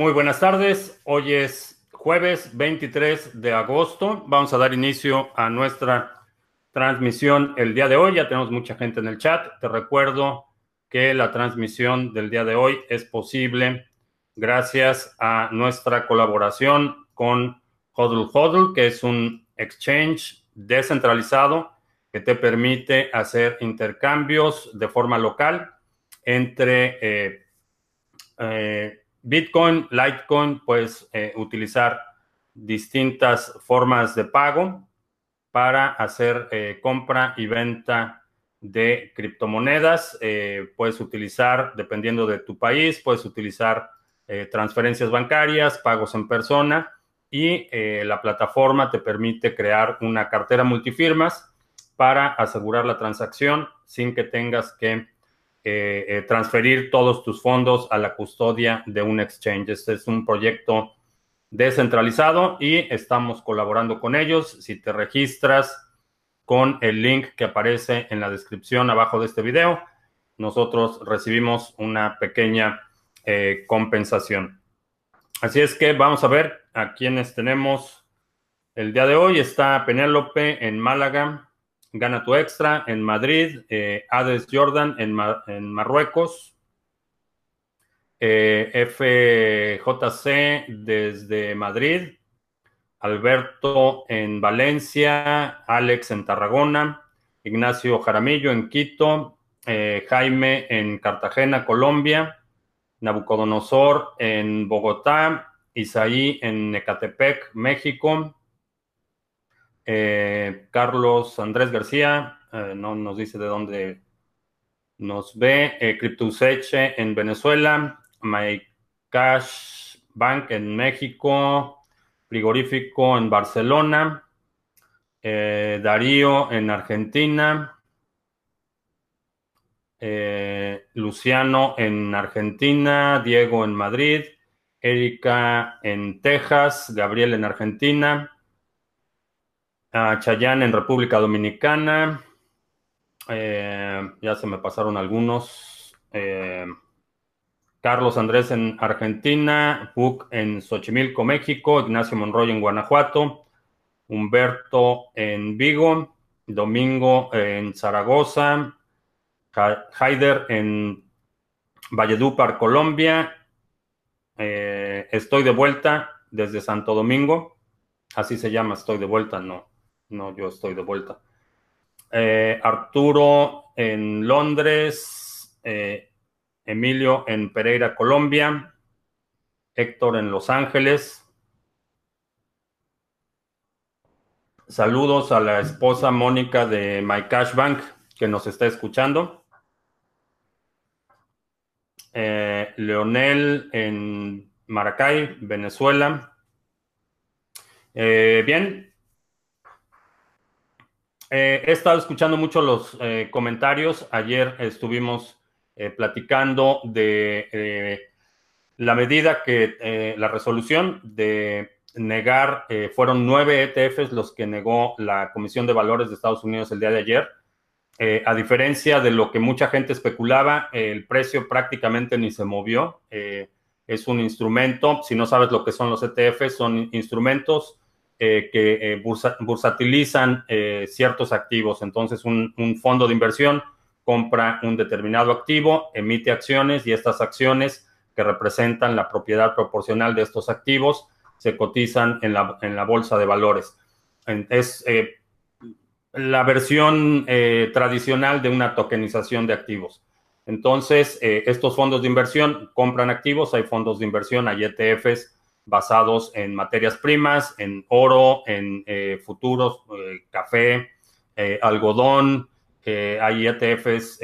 Muy buenas tardes. Hoy es jueves 23 de agosto. Vamos a dar inicio a nuestra transmisión el día de hoy. Ya tenemos mucha gente en el chat. Te recuerdo que la transmisión del día de hoy es posible gracias a nuestra colaboración con Hodl Hodl, que es un exchange descentralizado que te permite hacer intercambios de forma local entre eh, eh, Bitcoin, Litecoin, puedes eh, utilizar distintas formas de pago para hacer compra y venta de criptomonedas. puedes utilizar, dependiendo de tu país, puedes utilizar transferencias bancarias, pagos en persona y la plataforma te permite crear una cartera multifirmas para asegurar la transacción sin que tengas que eh, eh, transferir todos tus fondos a la custodia de un exchange. Este es un proyecto descentralizado y estamos colaborando con ellos. Si te registras con el link que aparece en la descripción abajo de este video, nosotros recibimos una pequeña eh, compensación. Así es que vamos a ver a quienes tenemos el día de hoy. Está Penélope en Málaga. Gana tu extra en Madrid, eh, Hades Jordan en, Marruecos, eh, FJC desde Madrid, Alberto en Valencia, Alex en Tarragona, Ignacio Jaramillo en Quito, eh, Jaime en Cartagena, Colombia, Nabucodonosor en Bogotá, Isaí en Ecatepec, México, eh, Carlos Andrés García eh, no nos dice de dónde nos ve. Eh, Cryptoseche en Venezuela. MyCash Bank en México. Frigorífico en Barcelona. Darío en Argentina. Luciano en Argentina. Diego en Madrid. Erika en Texas. Gabriel en Argentina a Chayán en República Dominicana. Eh, ya se me pasaron algunos. Eh, Carlos Andrés en Argentina, Puc en Xochimilco, México, Ignacio Monroy en Guanajuato, Humberto en Vigo, Domingo en Zaragoza, Haider en Valledupar, Colombia. Eh, estoy de vuelta desde Santo Domingo. Así se llama, estoy de vuelta, no, no, yo estoy de vuelta. Eh, Arturo en Londres, eh, Emilio en Pereira, Colombia, Héctor en Los Ángeles. Saludos a la esposa Mónica de My Cash Bank que nos está escuchando. Eh, Leonel en Maracay, Venezuela. bien, eh, he estado escuchando mucho los eh, comentarios. Ayer estuvimos eh, platicando de la medida que la resolución de negar, fueron nueve ETFs los que negó la Comisión de Valores de Estados Unidos el día de ayer. a diferencia de lo que mucha gente especulaba, el precio prácticamente ni se movió. es un instrumento, si no sabes lo que son los ETFs, son instrumentos eh, que eh, bursatilizan eh, ciertos activos. Entonces, un, fondo de inversión compra un determinado activo, emite acciones y estas acciones que representan la propiedad proporcional de estos activos se cotizan en la, en la bolsa de valores. Es la versión tradicional de una tokenización de activos. Entonces, estos fondos de inversión compran activos, hay fondos de inversión, hay ETFs basados en materias primas, en oro, en eh, futuros, eh, café, eh, algodón. hay ETFs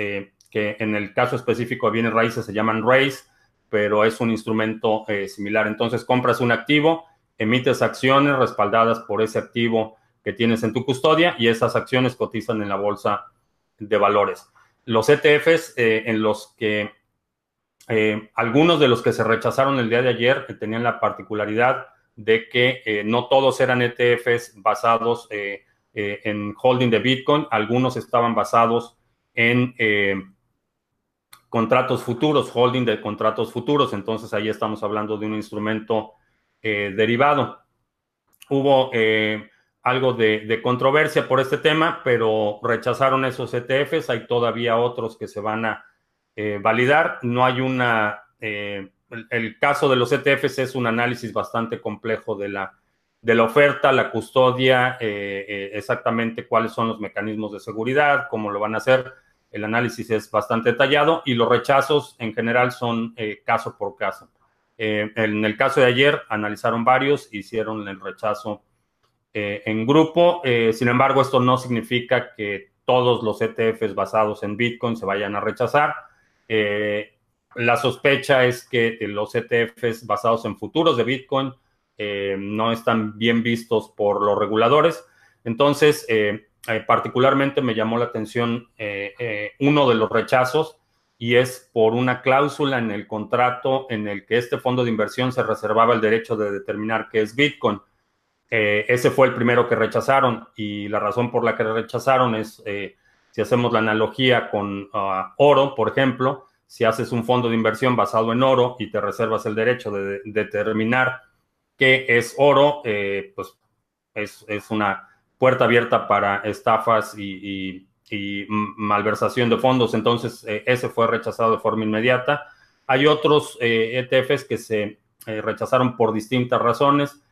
que en el caso específico de bienes raíces se llaman RAISE, pero es un instrumento similar. Entonces compras un activo, emites acciones respaldadas por ese activo que tienes en tu custodia y esas acciones cotizan en la bolsa de valores. Los ETFs en los que eh, algunos de los que se rechazaron el día de ayer eh, tenían la particularidad de que eh, no todos eran ETFs basados en holding de Bitcoin, algunos estaban basados en contratos futuros, holding de contratos futuros. Entonces ahí estamos hablando de un instrumento derivado. Hubo algo de, controversia por este tema, pero rechazaron esos ETFs. Hay todavía otros que se van a validar. No hay una el, caso de los ETFs es un análisis bastante complejo de la, de la oferta, la custodia, eh, eh, exactamente cuáles son los mecanismos de seguridad, cómo lo van a hacer. El análisis es bastante detallado y los rechazos en general son eh, caso por caso. en el caso de ayer analizaron varios, hicieron el rechazo en grupo. sin embargo, esto no significa que todos los ETFs basados en Bitcoin se vayan a rechazar. La sospecha es que los ETFs basados en futuros de Bitcoin eh, no están bien vistos por los reguladores. Entonces, eh, eh, particularmente me llamó la atención uno de los rechazos y es por una cláusula en el contrato en el que este fondo de inversión se reservaba el derecho de determinar qué es Bitcoin. ese fue el primero que rechazaron y la razón por la que rechazaron es, si hacemos la analogía con ah, oro, por ejemplo, si haces un fondo de inversión basado en oro y te reservas el derecho de, determinar qué es oro, eh, pues es, una puerta abierta para estafas y, malversación de fondos. Entonces, eh, ese fue rechazado de forma inmediata. Hay otros ETFs eh, e que se rechazaron por distintas razones.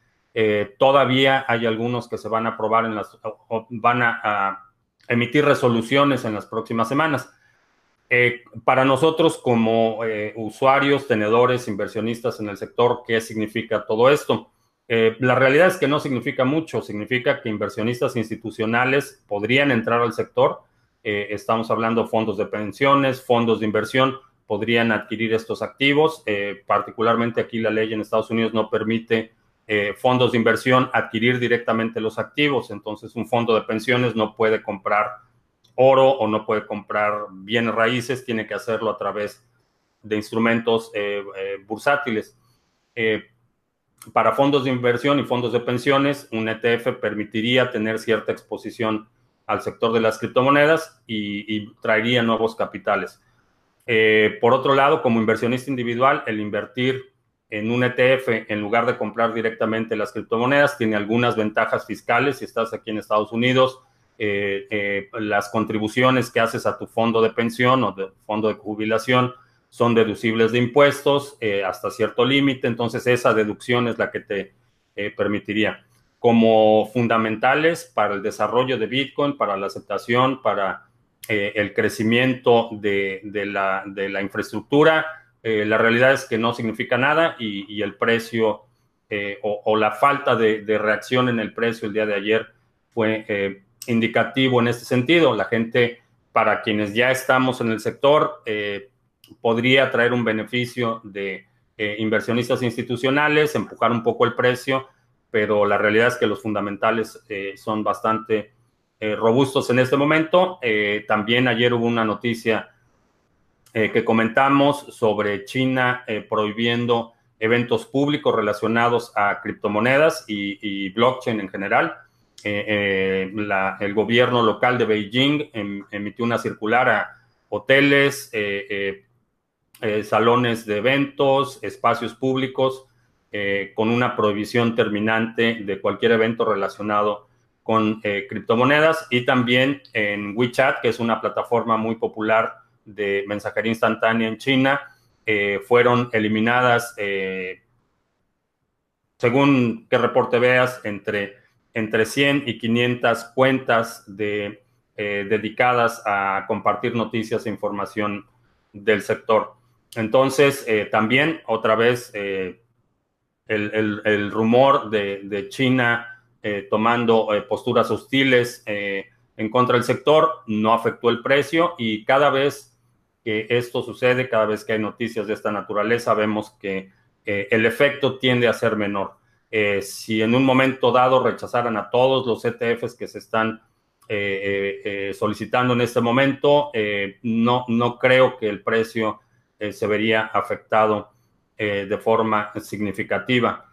todavía hay algunos que se van a aprobar en las, van a emitir resoluciones en las próximas semanas. Eh, para nosotros como eh, usuarios, tenedores, inversionistas en el sector, ¿qué significa todo esto? Eh, la realidad es que no significa mucho, significa que inversionistas institucionales podrían entrar al sector. estamos hablando de fondos de pensiones, fondos de inversión, podrían adquirir estos activos. particularmente aquí la ley en Estados Unidos no permite fondos de inversión adquirir directamente los activos. Entonces, un fondo de pensiones no puede comprar oro o no puede comprar bienes raíces, tiene que hacerlo a través de instrumentos eh, eh, bursátiles. Eh, para fondos de inversión y fondos de pensiones, un ETF permitiría tener cierta exposición al sector de las criptomonedas y, traería nuevos capitales. por otro lado, como inversionista individual, el invertir en un ETF en lugar de comprar directamente las criptomonedas tiene algunas ventajas fiscales si estás aquí en Estados Unidos eh, eh, las contribuciones que haces a tu fondo de pensión o de fondo de jubilación son deducibles de impuestos eh, hasta cierto límite, entonces esa deducción es la que te permitiría. Como fundamentales para el desarrollo de Bitcoin, para la aceptación, para el crecimiento de, la, de la, infraestructura, la realidad es que no significa nada y, el precio o, la falta de, reacción en el precio el día de ayer fue indicativo en este sentido. La gente, para quienes ya estamos en el sector, eh, podría traer un beneficio de eh, inversionistas institucionales, empujar un poco el precio, pero la realidad es que los fundamentales eh, son bastante robustos en este momento. también ayer hubo una noticia que comentamos sobre China prohibiendo eventos públicos relacionados a criptomonedas y blockchain en general. Eh, eh, el gobierno local de Beijing em, emitió una circular a hoteles, eh, salones de eventos, espacios públicos, con una prohibición terminante de cualquier evento relacionado con criptomonedas y también en WeChat, que es una plataforma muy popular de mensajería instantánea en China, fueron eliminadas, según qué reporte veas, entre entre 100 y 500 cuentas de, eh, dedicadas a compartir noticias e información del sector. Entonces, eh, también otra vez eh, el, rumor de, China tomando posturas hostiles en contra del sector no afectó el precio y cada vez que esto sucede, cada vez que hay noticias de esta naturaleza, vemos que el efecto tiende a ser menor. Eh, si en un momento dado rechazaran a todos los ETFs que se están eh, eh, solicitando en este momento, no, no creo que el precio se vería afectado de forma significativa.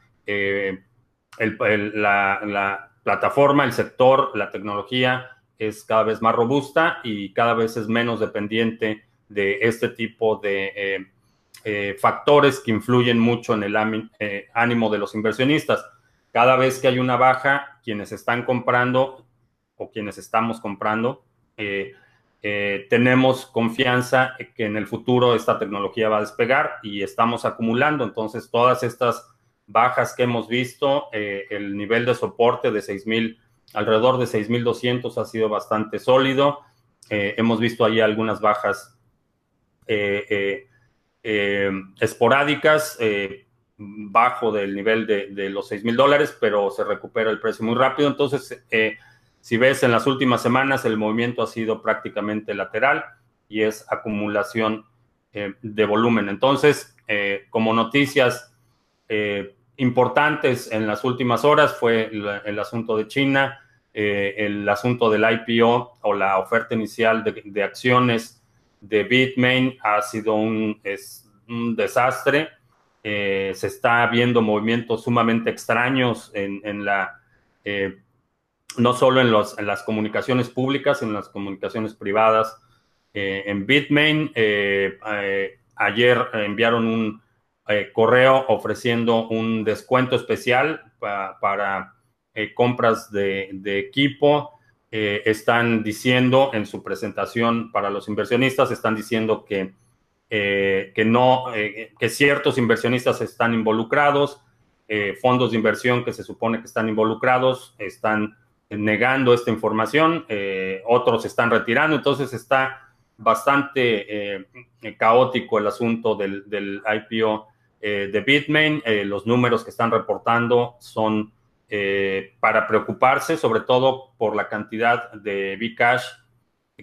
la, plataforma, el sector, la tecnología es cada vez más robusta y cada vez es menos dependiente de este tipo de factores que influyen mucho en el ánimo de los inversionistas. Cada vez que hay una baja, quienes están comprando o quienes estamos comprando, eh, tenemos confianza que en el futuro esta tecnología va a despegar y estamos acumulando. Entonces, todas estas bajas que hemos visto, eh, el nivel de soporte de 6,000, alrededor de 6,200 ha sido bastante sólido. Eh, hemos visto ahí algunas bajas esporádicas, bajo del nivel de, los 6,000 dólares, pero se recupera el precio muy rápido. Entonces, si ves en las últimas semanas, el movimiento ha sido prácticamente lateral y es acumulación eh, de volumen. Entonces, eh, como noticias eh, importantes en las últimas horas fue el, asunto de China, el asunto del IPO o la oferta inicial de, acciones de Bitmain ha sido un, un desastre. se está viendo movimientos sumamente extraños en, en la no solo en, los, en, las comunicaciones públicas, en las comunicaciones privadas. Eh, en Bitmain, eh, eh, ayer enviaron un correo ofreciendo un descuento especial para compras de, de equipo. Están diciendo en su presentación para los inversionistas, están diciendo que, que no, que ciertos inversionistas están involucrados, fondos de inversión que se supone que están involucrados, están negando esta información, eh, otros están retirando, entonces está bastante eh, caótico el asunto del, IPO eh, de Bitmain. los números que están reportando son para preocuparse, sobre todo por la cantidad de Bcash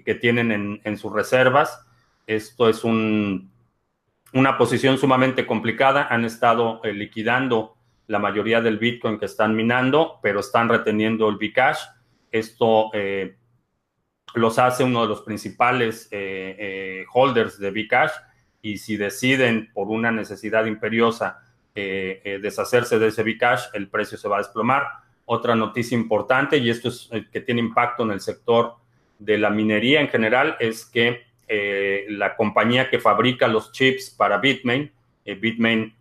que tienen en, en sus reservas. Esto es un, una posición sumamente complicada. Han estado liquidando la mayoría del Bitcoin que están minando, pero están reteniendo el Bcash. Esto eh, los hace uno de los principales eh, eh, holders de Bcash y si deciden por una necesidad imperiosa deshacerse de ese Bcash, el precio se va a desplomar. Otra noticia importante, y esto es que tiene impacto en el sector de la minería en general, es que la compañía que fabrica los chips para Bitmain, Bitmain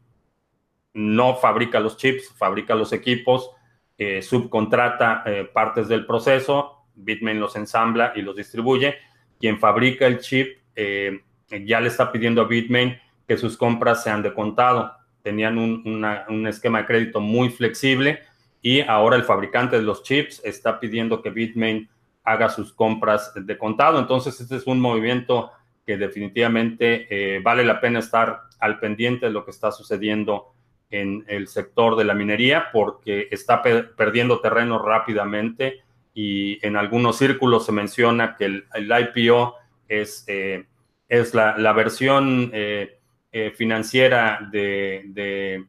no fabrica los chips, fabrica los equipos, eh, subcontrata eh, partes del proceso, Bitmain los ensambla y los distribuye. Quien fabrica el chip eh, ya le está pidiendo a Bitmain que sus compras sean de contado. Tenían un, esquema de crédito muy flexible y ahora el fabricante de los chips está pidiendo que Bitmain haga sus compras de contado. Entonces, este es un movimiento que definitivamente vale la pena estar al pendiente de lo que está sucediendo en el sector de la minería porque está perdiendo terreno rápidamente y en algunos círculos se menciona que el, IPO es, eh, es la, versión eh, eh, financiera de,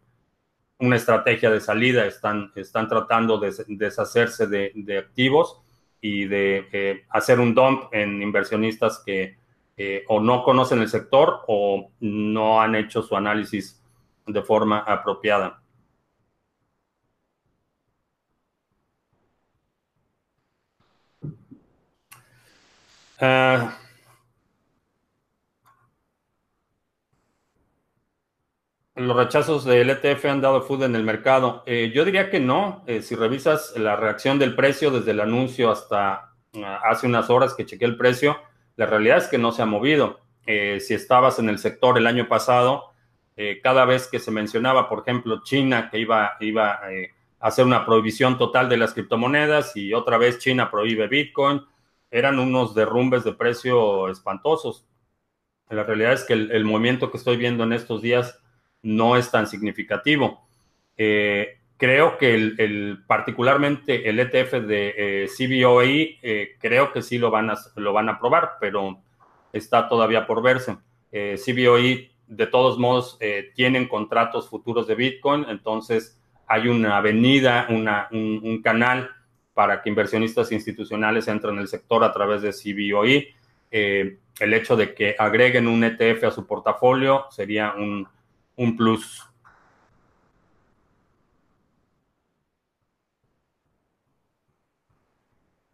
una estrategia de salida. Están, están tratando de deshacerse de, de activos y de hacer un dump en inversionistas que o no conocen el sector o no han hecho su análisis de forma apropiada. Ah, los rechazos del ETF han dado food en el mercado. Eh, yo diría que no. Eh, si revisas la reacción del precio desde el anuncio hasta ah, hace unas horas que chequeé el precio, la realidad es que no se ha movido. Eh, si estabas en el sector el año pasado, cada vez que se mencionaba, por ejemplo, China que iba, a hacer una prohibición total de las criptomonedas y otra vez China prohíbe Bitcoin, eran unos derrumbes de precio espantosos. La realidad es que el, movimiento que estoy viendo en estos días no es tan significativo. Eh, creo que el, particularmente el ETF de CBOE, creo que sí lo van, a, lo van a aprobar, pero está todavía por verse. CBOE de todos modos eh, tienen contratos futuros de Bitcoin, entonces hay una avenida, un, canal para que inversionistas institucionales entren en el sector a través de CBOE. Eh, el hecho de que agreguen un ETF a su portafolio sería un, plus.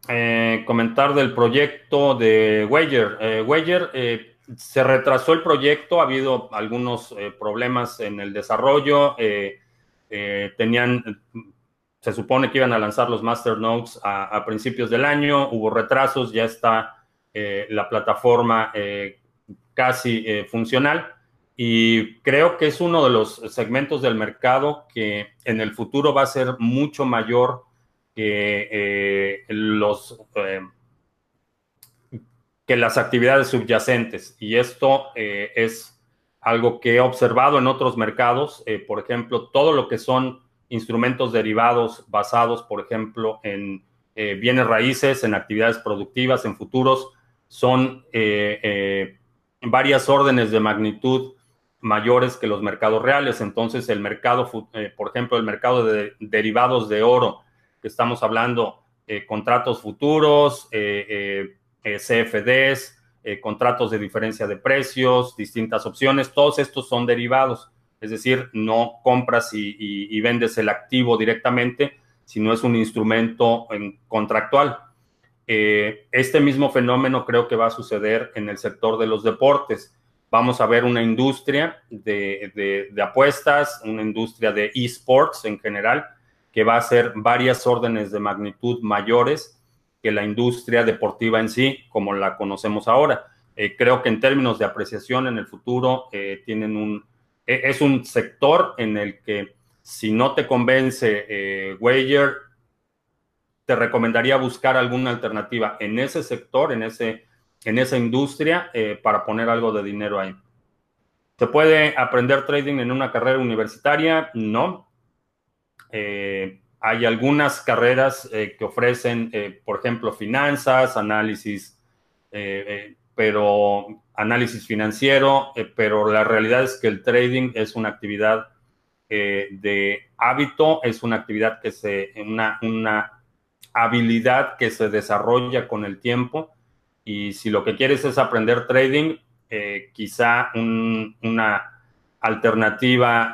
Eh, comentar del proyecto de Wager. Wager se retrasó el proyecto, ha habido algunos eh, problemas en el desarrollo. Eh, tenían, se supone que iban a lanzar los masternodes a, a principios del año, hubo retrasos, ya está la plataforma casi funcional. Y creo que es uno de los segmentos del mercado que en el futuro va a ser mucho mayor que los que las actividades subyacentes. Y esto eh, es algo que he observado en otros mercados. Eh, por ejemplo, todo lo que son instrumentos derivados basados, por ejemplo, en eh, bienes raíces, en actividades productivas, en futuros, son varias órdenes de magnitud mayores que los mercados reales. Entonces, el mercado, por ejemplo, el mercado de derivados de oro, que estamos hablando, contratos futuros, eh, CFDs, eh, contratos de diferencia de precios, distintas opciones, todos estos son derivados. Es decir, no compras y, vendes el activo directamente, sino es un instrumento contractual. Eh, este mismo fenómeno creo que va a suceder en el sector de los deportes. Vamos a ver una industria de, apuestas, una industria de esports en general, que va a ser varias órdenes de magnitud mayores que la industria deportiva en sí, como la conocemos ahora. Eh, creo que en términos de apreciación en el futuro, eh, tienen un, e, es un sector en el que si no te convence eh, Wager, te recomendaría buscar alguna alternativa en ese sector, en, ese, en esa industria, para poner algo de dinero ahí. ¿Se puede aprender trading en una carrera universitaria? No. Hay algunas carreras eh, que ofrecen, eh, por ejemplo, finanzas, análisis, eh, pero análisis financiero, pero la realidad es que el trading es una actividad de hábito, es una actividad que se, una, una habilidad que se desarrolla con el tiempo. Y si lo que quieres es aprender trading, quizá una alternativa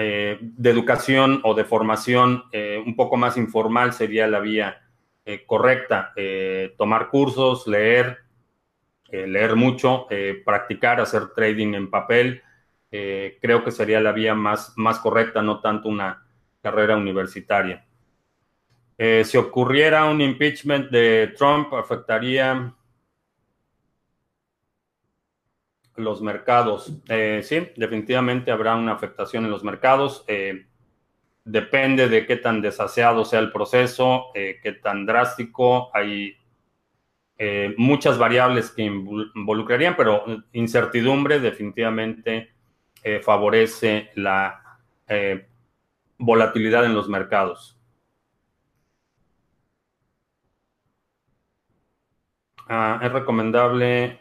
eh, de educación o de formación eh, un poco más informal sería la vía eh, correcta. tomar cursos, leer, leer mucho, practicar, hacer trading en papel, creo que sería la vía más, más correcta, no tanto una carrera universitaria. Si ocurriera un impeachment de Trump, afectaría los mercados. Eh, sí, definitivamente habrá una afectación en los mercados. Eh, depende de qué tan desaseado sea el proceso, eh, qué tan drástico. Hay muchas variables que involucrarían, pero incertidumbre definitivamente favorece la volatilidad en los mercados. Ah, es recomendable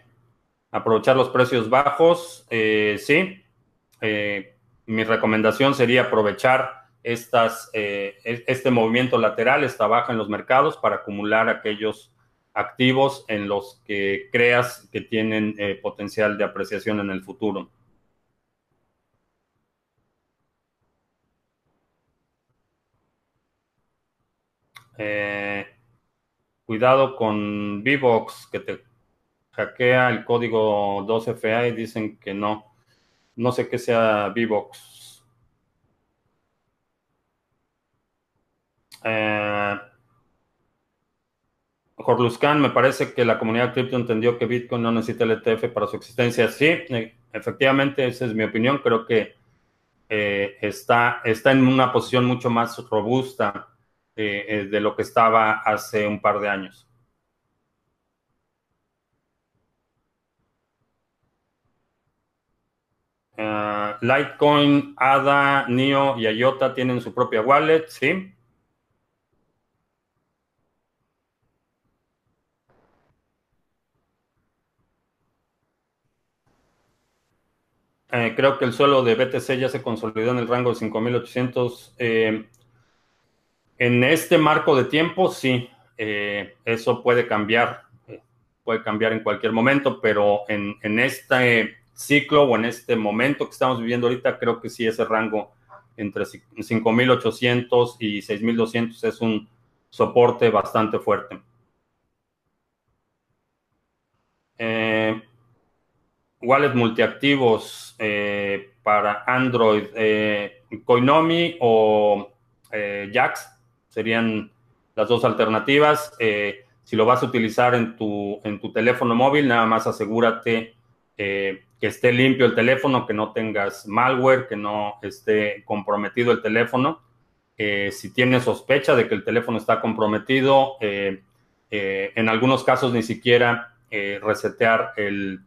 aprovechar los precios bajos, eh, sí. Eh, mi recomendación sería aprovechar estas, eh, e-, este movimiento lateral, esta baja en los mercados para acumular aquellos activos en los que creas que tienen potencial de apreciación en el futuro. Cuidado con VBOX que te hackea el código 2FA y dicen que no. No sé qué sea VBOX. Eh, Jorluscan, me parece que la comunidad cripto entendió que Bitcoin no necesita el ETF para su existencia. Sí, eh, efectivamente, esa es mi opinión. Creo que eh, está, está en una posición mucho más robusta eh, de lo que estaba hace un par de años. Uh, Litecoin, ADA, NIO y IOTA tienen su propia wallet, ¿sí? Eh, creo que el suelo de BTC ya se consolidó en el rango de 5.800. Eh, en este marco de tiempo, sí, eh, eso puede cambiar, puede cambiar en cualquier momento, pero en, este ciclo o en este momento que estamos viviendo ahorita, creo que sí ese rango entre 5.800 y 6.200 es un soporte bastante fuerte. Eh, wallet multiactivos para Android, Coinomi o Jax serían las dos alternativas. si lo vas a utilizar en tu, en tu teléfono móvil, nada más asegúrate que esté limpio el teléfono, que no tengas malware, que no esté comprometido el teléfono. si tienes sospecha de que el teléfono está comprometido, en algunos casos ni siquiera eh, resetear el,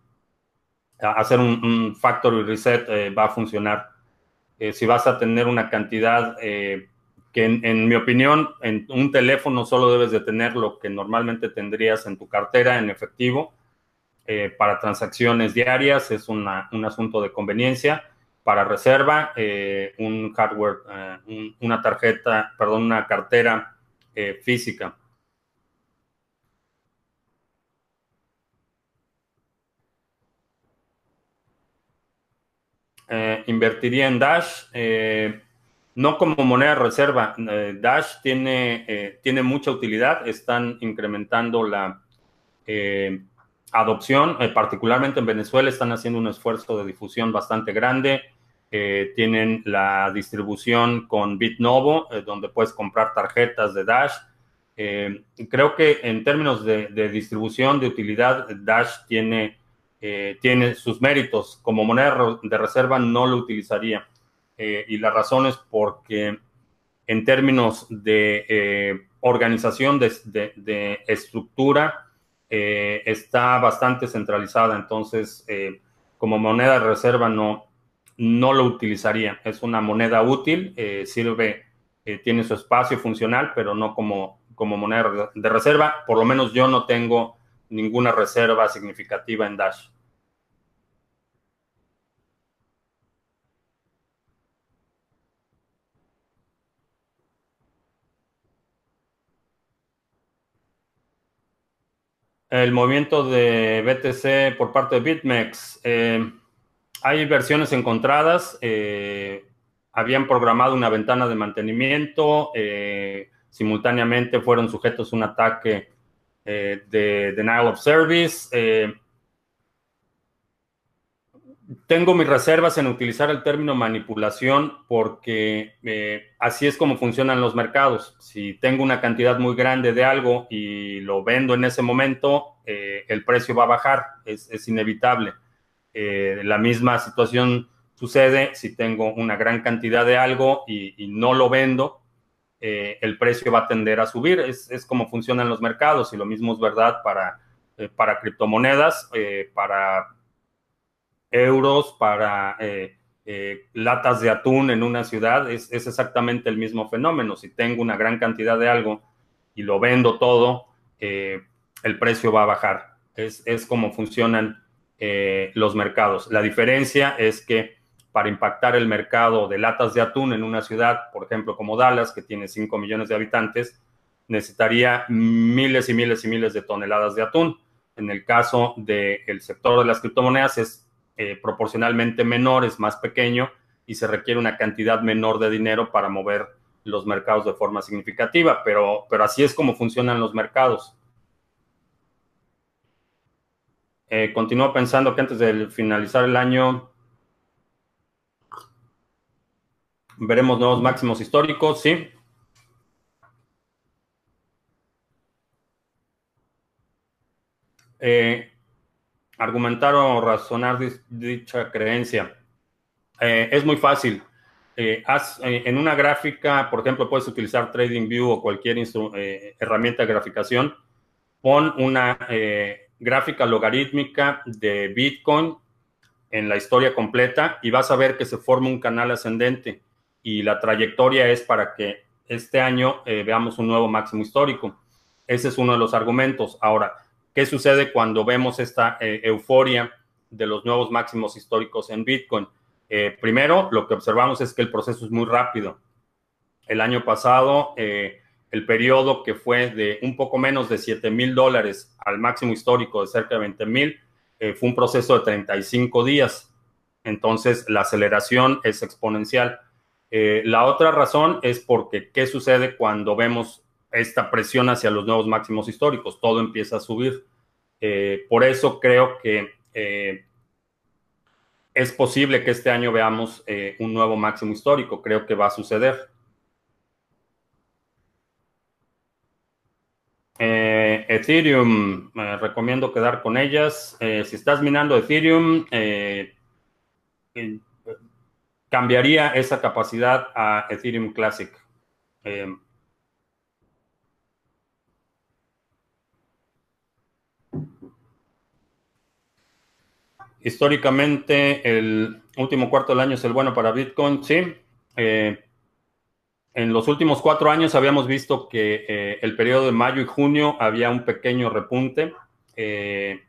hacer un, factory reset eh, va a funcionar. Eh, si vas a tener una cantidad que en, mi opinión en un teléfono solo debes de tener lo que normalmente tendrías en tu cartera en efectivo para transacciones diarias, es un asunto de conveniencia. Para reserva, un hardware, una tarjeta, perdón, una cartera física Eh, invertiría en Dash, eh, no como moneda reserva. Eh, Dash tiene, tiene mucha utilidad, están incrementando la adopción, particularmente en Venezuela, están haciendo un esfuerzo de difusión bastante grande. tienen la distribución con BitNovo, donde puedes comprar tarjetas de Dash. creo que en términos de, de distribución, de utilidad, Dash tiene eh, tiene sus méritos. Como moneda de reserva no lo utilizaría. Eh, y la razón es porque en términos de eh, organización, de, estructura, está bastante centralizada. Entonces, como moneda de reserva no, no lo utilizaría. Es una moneda útil, sirve, tiene su espacio funcional, pero no como, como moneda de reserva. Por lo menos yo no tengo ninguna reserva significativa en Dash. El movimiento de BTC por parte de BitMEX. Eh, hay versiones encontradas. Eh, habían programado una ventana de mantenimiento. Eh, simultáneamente fueron sujetos a un ataque de denial of service. Tengo mis reservas en utilizar el término manipulación porque así es como funcionan los mercados. Si tengo una cantidad muy grande de algo y lo vendo en ese momento, eh, el precio va a bajar, es, inevitable. Eh, la misma situación sucede si tengo una gran cantidad de algo y, no lo vendo, eh, el precio va a tender a subir. Es, es, como funcionan los mercados y lo mismo es verdad para, para criptomonedas, para euros, para eh, latas de atún en una ciudad, es, exactamente el mismo fenómeno. Si tengo una gran cantidad de algo y lo vendo todo, eh, el precio va a bajar. Es, como funcionan eh, los mercados. La diferencia es que para impactar el mercado de latas de atún en una ciudad, por ejemplo, como Dallas, que tiene 5 millones de habitantes, necesitaría miles y miles y miles de toneladas de atún. En el caso del sector de las criptomonedas es eh, proporcionalmente menor, es más pequeño y se requiere una cantidad menor de dinero para mover los mercados de forma significativa, pero, pero así es como funcionan los mercados. Eh, continúo pensando que antes de finalizar el año veremos nuevos máximos históricos, sí. Eh, argumentar o razonar dicha creencia. Eh, es muy fácil. Eh, eh, en una gráfica, por ejemplo, puedes utilizar TradingView o cualquier herramienta de graficación. Pon una gráfica logarítmica de Bitcoin en la historia completa y vas a ver que se forma un canal ascendente y la trayectoria es para que este año veamos un nuevo máximo histórico. Ese es uno de los argumentos. Ahora, ¿Qué sucede cuando vemos esta eh, euforia de los nuevos máximos históricos en Bitcoin? Eh, primero, lo que observamos es que el proceso es muy rápido. El año pasado, eh, el periodo que fue de un poco menos de 7 mil dólares al máximo histórico de cerca de 20 mil, fue un proceso de 35 días. Entonces, la aceleración es exponencial. la otra razón es porque, ¿qué sucede cuando vemos esta presión hacia los nuevos máximos históricos. Todo empieza a subir. Eh, por eso creo que eh, es posible que este año veamos un nuevo máximo histórico. Creo que va a suceder. Ethereum, recomiendo quedar con ellas. si estás minando Ethereum, cambiaría esa capacidad a Ethereum Classic. Históricamente el último cuarto del año es el bueno para Bitcoin, sí. Eh, en los últimos cuatro años habíamos visto que eh, el periodo de mayo y junio había un pequeño repunte eh,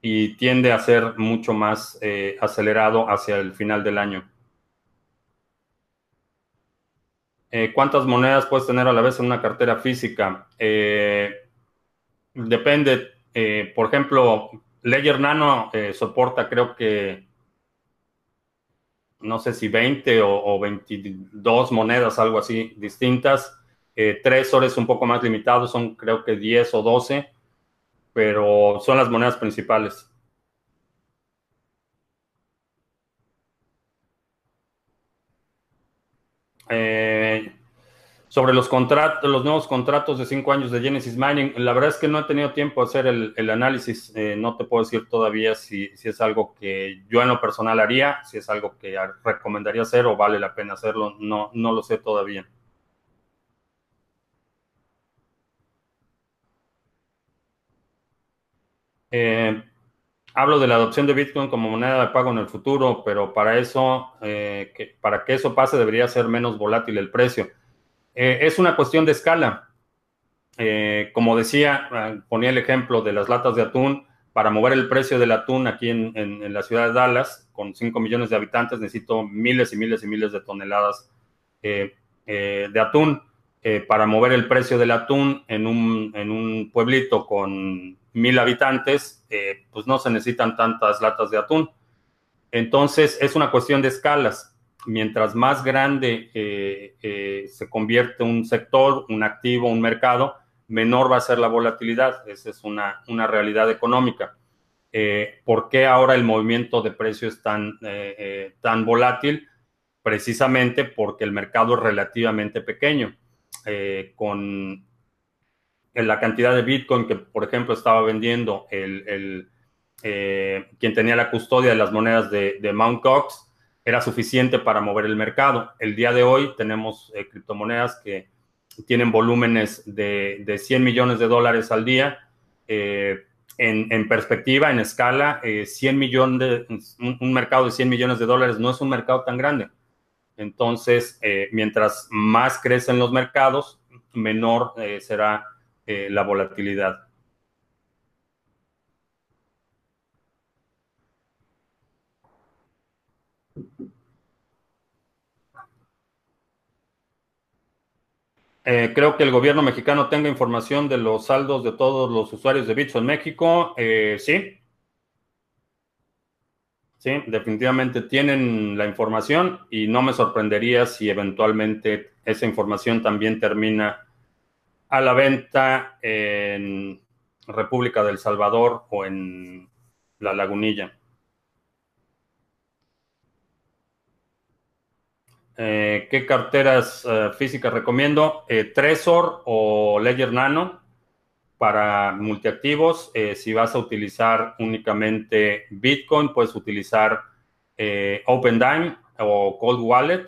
y tiende a ser mucho más acelerado hacia el final del año. ¿Cuántas monedas puedes tener a la vez en una cartera física? depende. por ejemplo, Ledger Nano soporta creo que, no sé si 20 o, 22 monedas, algo así, distintas. Eh, Trezor un poco más limitado, son creo que 10 o 12, pero son las monedas principales. Eh, sobre los contratos, los nuevos contratos de cinco años de Genesis Mining, la verdad es que no he tenido tiempo de hacer el, análisis. Eh, no te puedo decir todavía si, es algo que yo en lo personal haría, si es algo que recomendaría hacer o vale la pena hacerlo. No, no lo sé todavía. Eh, hablo de la adopción de Bitcoin como moneda de pago en el futuro, pero para eso, eh, para que eso pase, debería ser menos volátil el precio. Eh, es una cuestión de escala. Eh, como decía, ah, ponía el ejemplo de las latas de atún. Para mover el precio del atún aquí en, la ciudad de Dallas, con 5 millones de habitantes, necesito miles y miles y miles de toneladas eh, de atún. para mover el precio del atún en un, en un pueblito con mil habitantes, pues no se necesitan tantas latas de atún. Entonces, es una cuestión de escalas mientras más grande eh, eh, se convierte un sector, un activo, un mercado, menor va a ser la volatilidad. Esa es una, realidad económica. Eh, ¿Por qué ahora el movimiento de precios es tan, tan volátil? Precisamente porque el mercado es relativamente pequeño. con la cantidad de Bitcoin que, por ejemplo, estaba vendiendo el, quien tenía la custodia de las monedas de, de Mt. Gox, era suficiente para mover el mercado. El día de hoy tenemos eh, criptomonedas que tienen volúmenes de, de, 100 millones de dólares al día. Eh, en, perspectiva, en escala, 100 eh, millones un, mercado de 100 millones de dólares no es un mercado tan grande. Entonces, mientras más crecen los mercados, menor será la volatilidad. Eh, creo que el gobierno mexicano tenga información de los saldos de todos los usuarios de Bitso en México. Eh, sí. Sí, definitivamente tienen la información y no me sorprendería si eventualmente esa información también termina a la venta en República del Salvador o en La Lagunilla. Eh, ¿Qué carteras eh, físicas recomiendo? Eh, Trezor o Ledger Nano para multiactivos. si vas a utilizar únicamente Bitcoin, puedes utilizar OpenDime o Cold Wallet.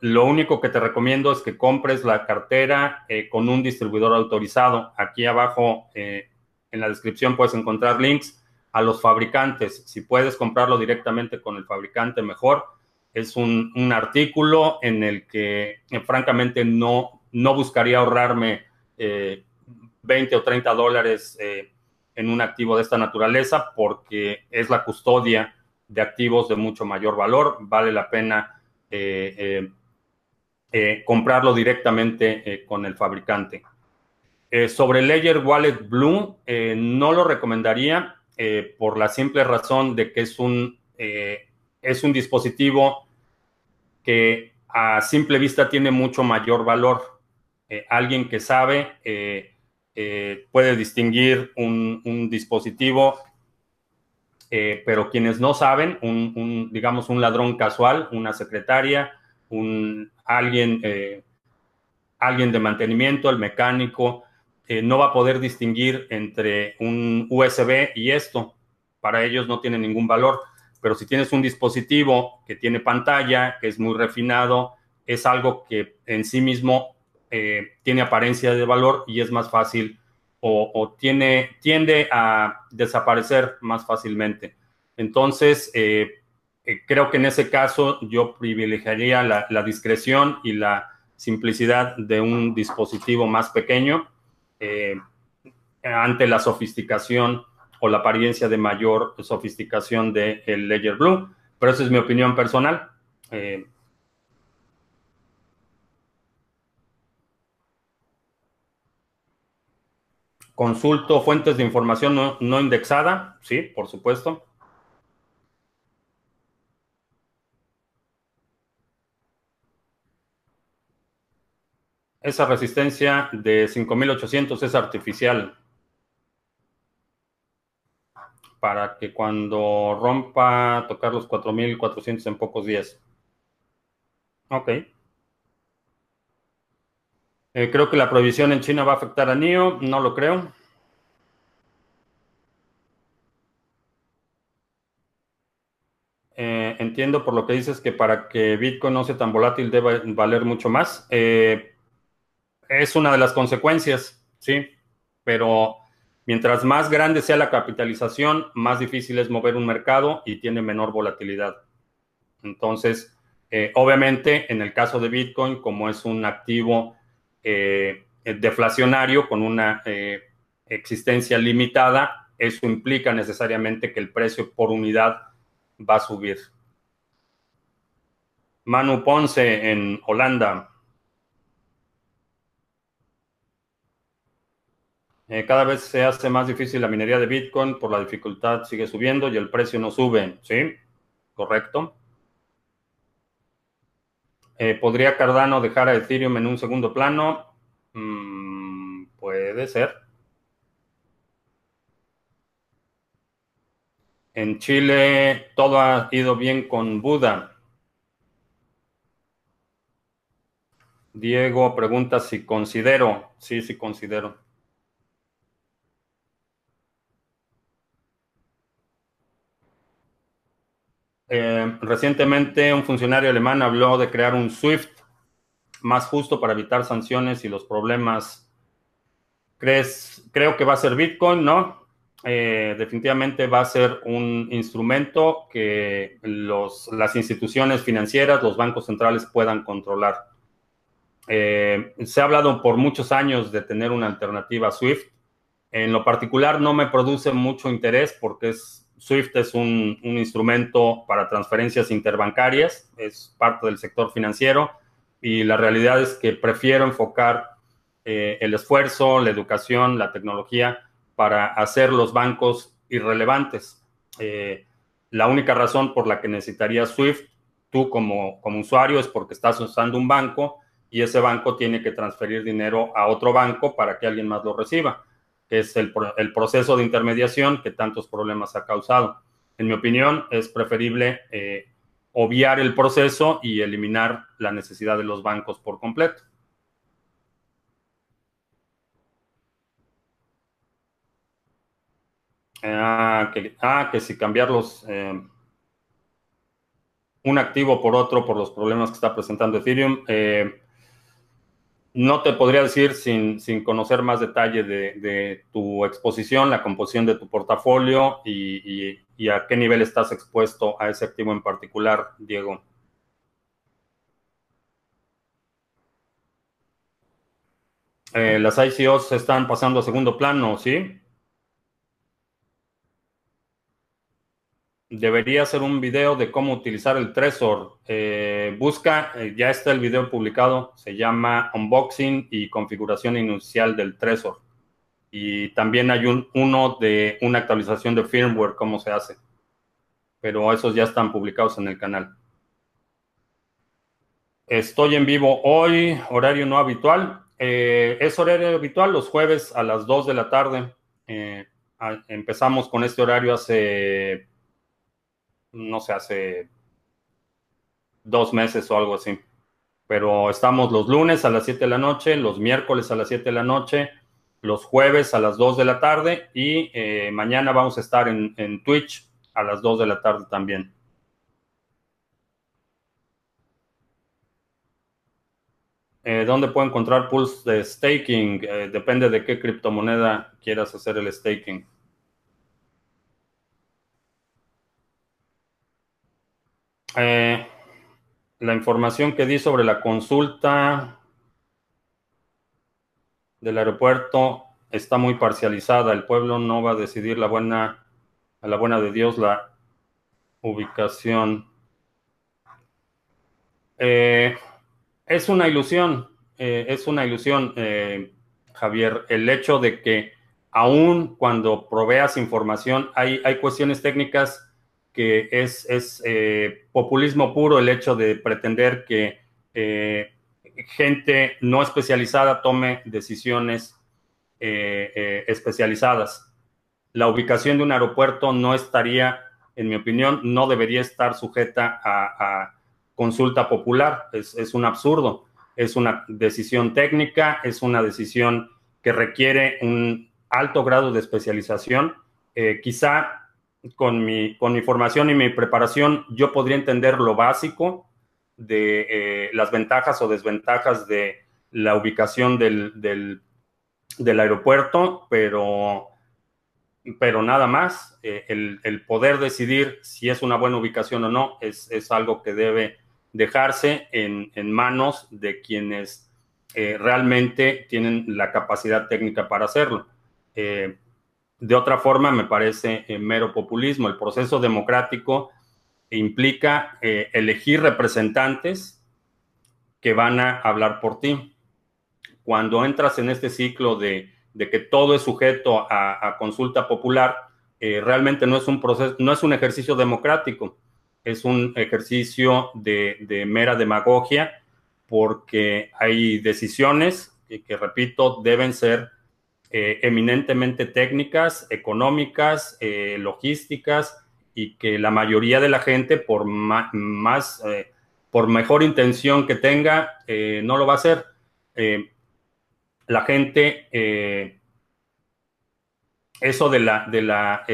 lo único que te recomiendo es que compres la cartera con un distribuidor autorizado. Aquí abajo en la descripción puedes encontrar links a los fabricantes. Si puedes comprarlo directamente con el fabricante, mejor es un, artículo en el que eh, francamente no, no buscaría ahorrarme 20 eh, o 30 dólares eh, en un activo de esta naturaleza porque es la custodia de activos de mucho mayor valor. Vale la pena comprarlo directamente con el fabricante. sobre Ledger Wallet Blue, no lo recomendaría por la simple razón de que es un es un dispositivo que a simple vista tiene mucho mayor valor. Eh, alguien que sabe eh, eh, puede distinguir un, dispositivo pero quienes no saben, un, digamos, un ladrón casual, una secretaria, un, alguien, alguien de mantenimiento, el mecánico, no va a poder distinguir entre un USB y esto. Para ellos no tiene ningún valor. Pero si tienes un dispositivo que tiene pantalla, que es muy refinado, es algo que en sí mismo tiene apariencia de valor y es más fácil o, tiene, tiende a desaparecer más fácilmente. Entonces, eh, eh, creo que en ese caso yo privilegiaría la, discreción y la simplicidad de un dispositivo más pequeño eh, ante la sofisticación o la apariencia de mayor sofisticación del de Ledger Blue. Pero esa es mi opinión personal. Consulto fuentes de información no, indexada, sí, por supuesto. Esa resistencia de 5800 es artificial. Para que cuando rompa tocar los 4400 en pocos días. Ok. Eh, creo que la prohibición en China va a afectar a NIO, no lo creo. Eh, entiendo por lo que dices que para que Bitcoin no sea tan volátil debe valer mucho más. Eh, es una de las consecuencias, sí, pero mientras más grande sea la capitalización, más difícil es mover un mercado y tiene menor volatilidad. Entonces, obviamente, en el caso de Bitcoin, como es un activo eh, deflacionario con una eh, existencia limitada, eso implica necesariamente que el precio por unidad va a subir. Manu Ponce en Holanda. Eh, cada vez se hace más difícil la minería de Bitcoin por la dificultad, sigue subiendo y el precio no sube. ¿Sí? Correcto. Eh, ¿Podría Cardano dejar a Ethereum en un segundo plano? Mm, puede ser. En Chile todo ha ido bien con Buda. Diego pregunta si considero. Sí, sí considero. Eh, recientemente un funcionario alemán habló de crear un SWIFT más justo para evitar sanciones y los problemas. ¿Crees, creo que va a ser Bitcoin, ¿no? Eh, definitivamente va a ser un instrumento que las instituciones financieras, los bancos centrales puedan controlar. Eh, se ha hablado por muchos años de tener una alternativa a SWIFT. En lo particular no me produce mucho interés porque es SWIFT es un, instrumento para transferencias interbancarias, es parte del sector financiero y la realidad es que prefiero enfocar eh, el esfuerzo, la educación, la tecnología para hacer los bancos irrelevantes. Eh, la única razón por la que necesitarías SWIFT tú como usuario es porque estás usando un banco y ese banco tiene que transferir dinero a otro banco para que alguien más lo reciba es el, proceso de intermediación que tantos problemas ha causado. En mi opinión, es preferible eh, obviar el proceso y eliminar la necesidad de los bancos por completo. Ah, que, ah, si cambiarlos eh, un activo por otro por los problemas que está presentando Ethereum. Eh, no te podría decir sin, conocer más detalle de, tu exposición, la composición de tu portafolio y, a qué nivel estás expuesto a ese activo en particular, Diego. Eh, las ICOs están pasando a segundo plano, ¿sí? Debería hacer un video de cómo utilizar el Trezor. Eh, busca, eh, ya está el video publicado, se llama Unboxing y configuración inicial del Trezor. Y también hay un, uno de una actualización de firmware, cómo se hace. Pero esos ya están publicados en el canal. Estoy en vivo hoy, horario no habitual. Eh, es horario habitual los jueves a las 2 de la tarde. empezamos con este horario hace no sé, hace dos meses o algo así. Pero estamos los lunes a las 7 de la noche, los miércoles a las 7 de la noche, los jueves a las 2 de la tarde y eh, mañana vamos a estar en, en Twitch a las 2 de la tarde también. Eh, ¿Dónde puedo encontrar pools de staking? Eh, depende de qué criptomoneda quieras hacer el staking. Eh, la información que di sobre la consulta del aeropuerto está muy parcializada. El pueblo no va a decidir la buena, a la buena de Dios la ubicación. Eh, es una ilusión, eh, es una ilusión, Javier, el hecho de que aún cuando proveas información, hay, hay cuestiones técnicas que es, es eh, populismo puro el hecho de pretender que gente no especializada tome decisiones especializadas. La ubicación de un aeropuerto no estaría, en mi opinión, no debería estar sujeta a consulta popular. Es, un absurdo. Es una decisión técnica, es una decisión que requiere un alto grado de especialización. Eh, quizá con mi, con mi formación y mi preparación yo podría entender lo básico de eh, las ventajas o desventajas de la ubicación del, del, aeropuerto, pero, pero nada más. Eh, el, poder decidir si es una buena ubicación o no es, es algo que debe dejarse en, manos de quienes eh, realmente tienen la capacidad técnica para hacerlo. Eh, de otra forma, me parece eh, mero populismo. El proceso democrático implica elegir representantes que van a hablar por ti. Cuando entras en este ciclo de, que todo es sujeto a, consulta popular, realmente no es un proceso, no es un ejercicio democrático es un ejercicio de, mera demagogia porque hay decisiones que, repito, deben ser eh, eminentemente técnicas, económicas, eh, logísticas y que la mayoría de la gente, por más, eh, por mejor intención que tenga, no lo va a hacer. la gente, eso de la, de la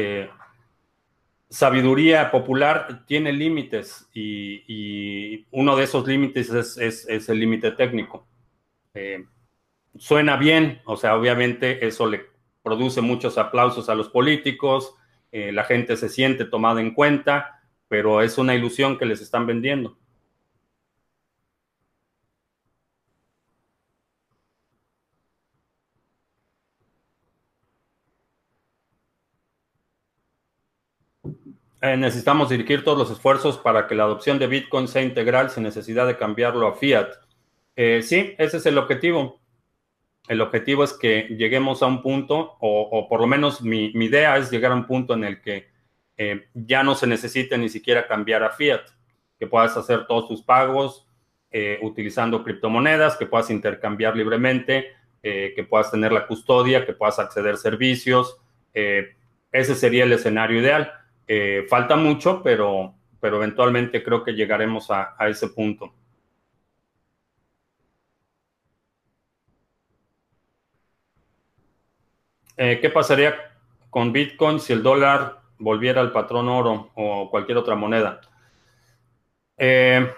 sabiduría popular tiene límites y, uno de esos límites es, el límite técnico. Suena bien, o sea, obviamente eso le produce muchos aplausos a los políticos, eh, la gente se siente tomada en cuenta, pero es una ilusión que les están vendiendo. Eh, necesitamos dirigir todos los esfuerzos para que la adopción de Bitcoin sea integral sin necesidad de cambiarlo a fiat. Eh, sí, ese es el objetivo. El objetivo es que lleguemos a un punto, o, por lo menos mi, idea es llegar a un punto en el que eh, ya no se necesite ni siquiera cambiar a fiat, que puedas hacer todos tus pagos utilizando criptomonedas, que puedas intercambiar libremente, que puedas tener la custodia, que puedas acceder a servicios. ese sería el escenario ideal eh, falta mucho, pero, pero eventualmente creo que llegaremos a, ese punto. Eh, ¿Qué pasaría con Bitcoin si el dólar volviera al patrón oro o cualquier otra moneda? Eh,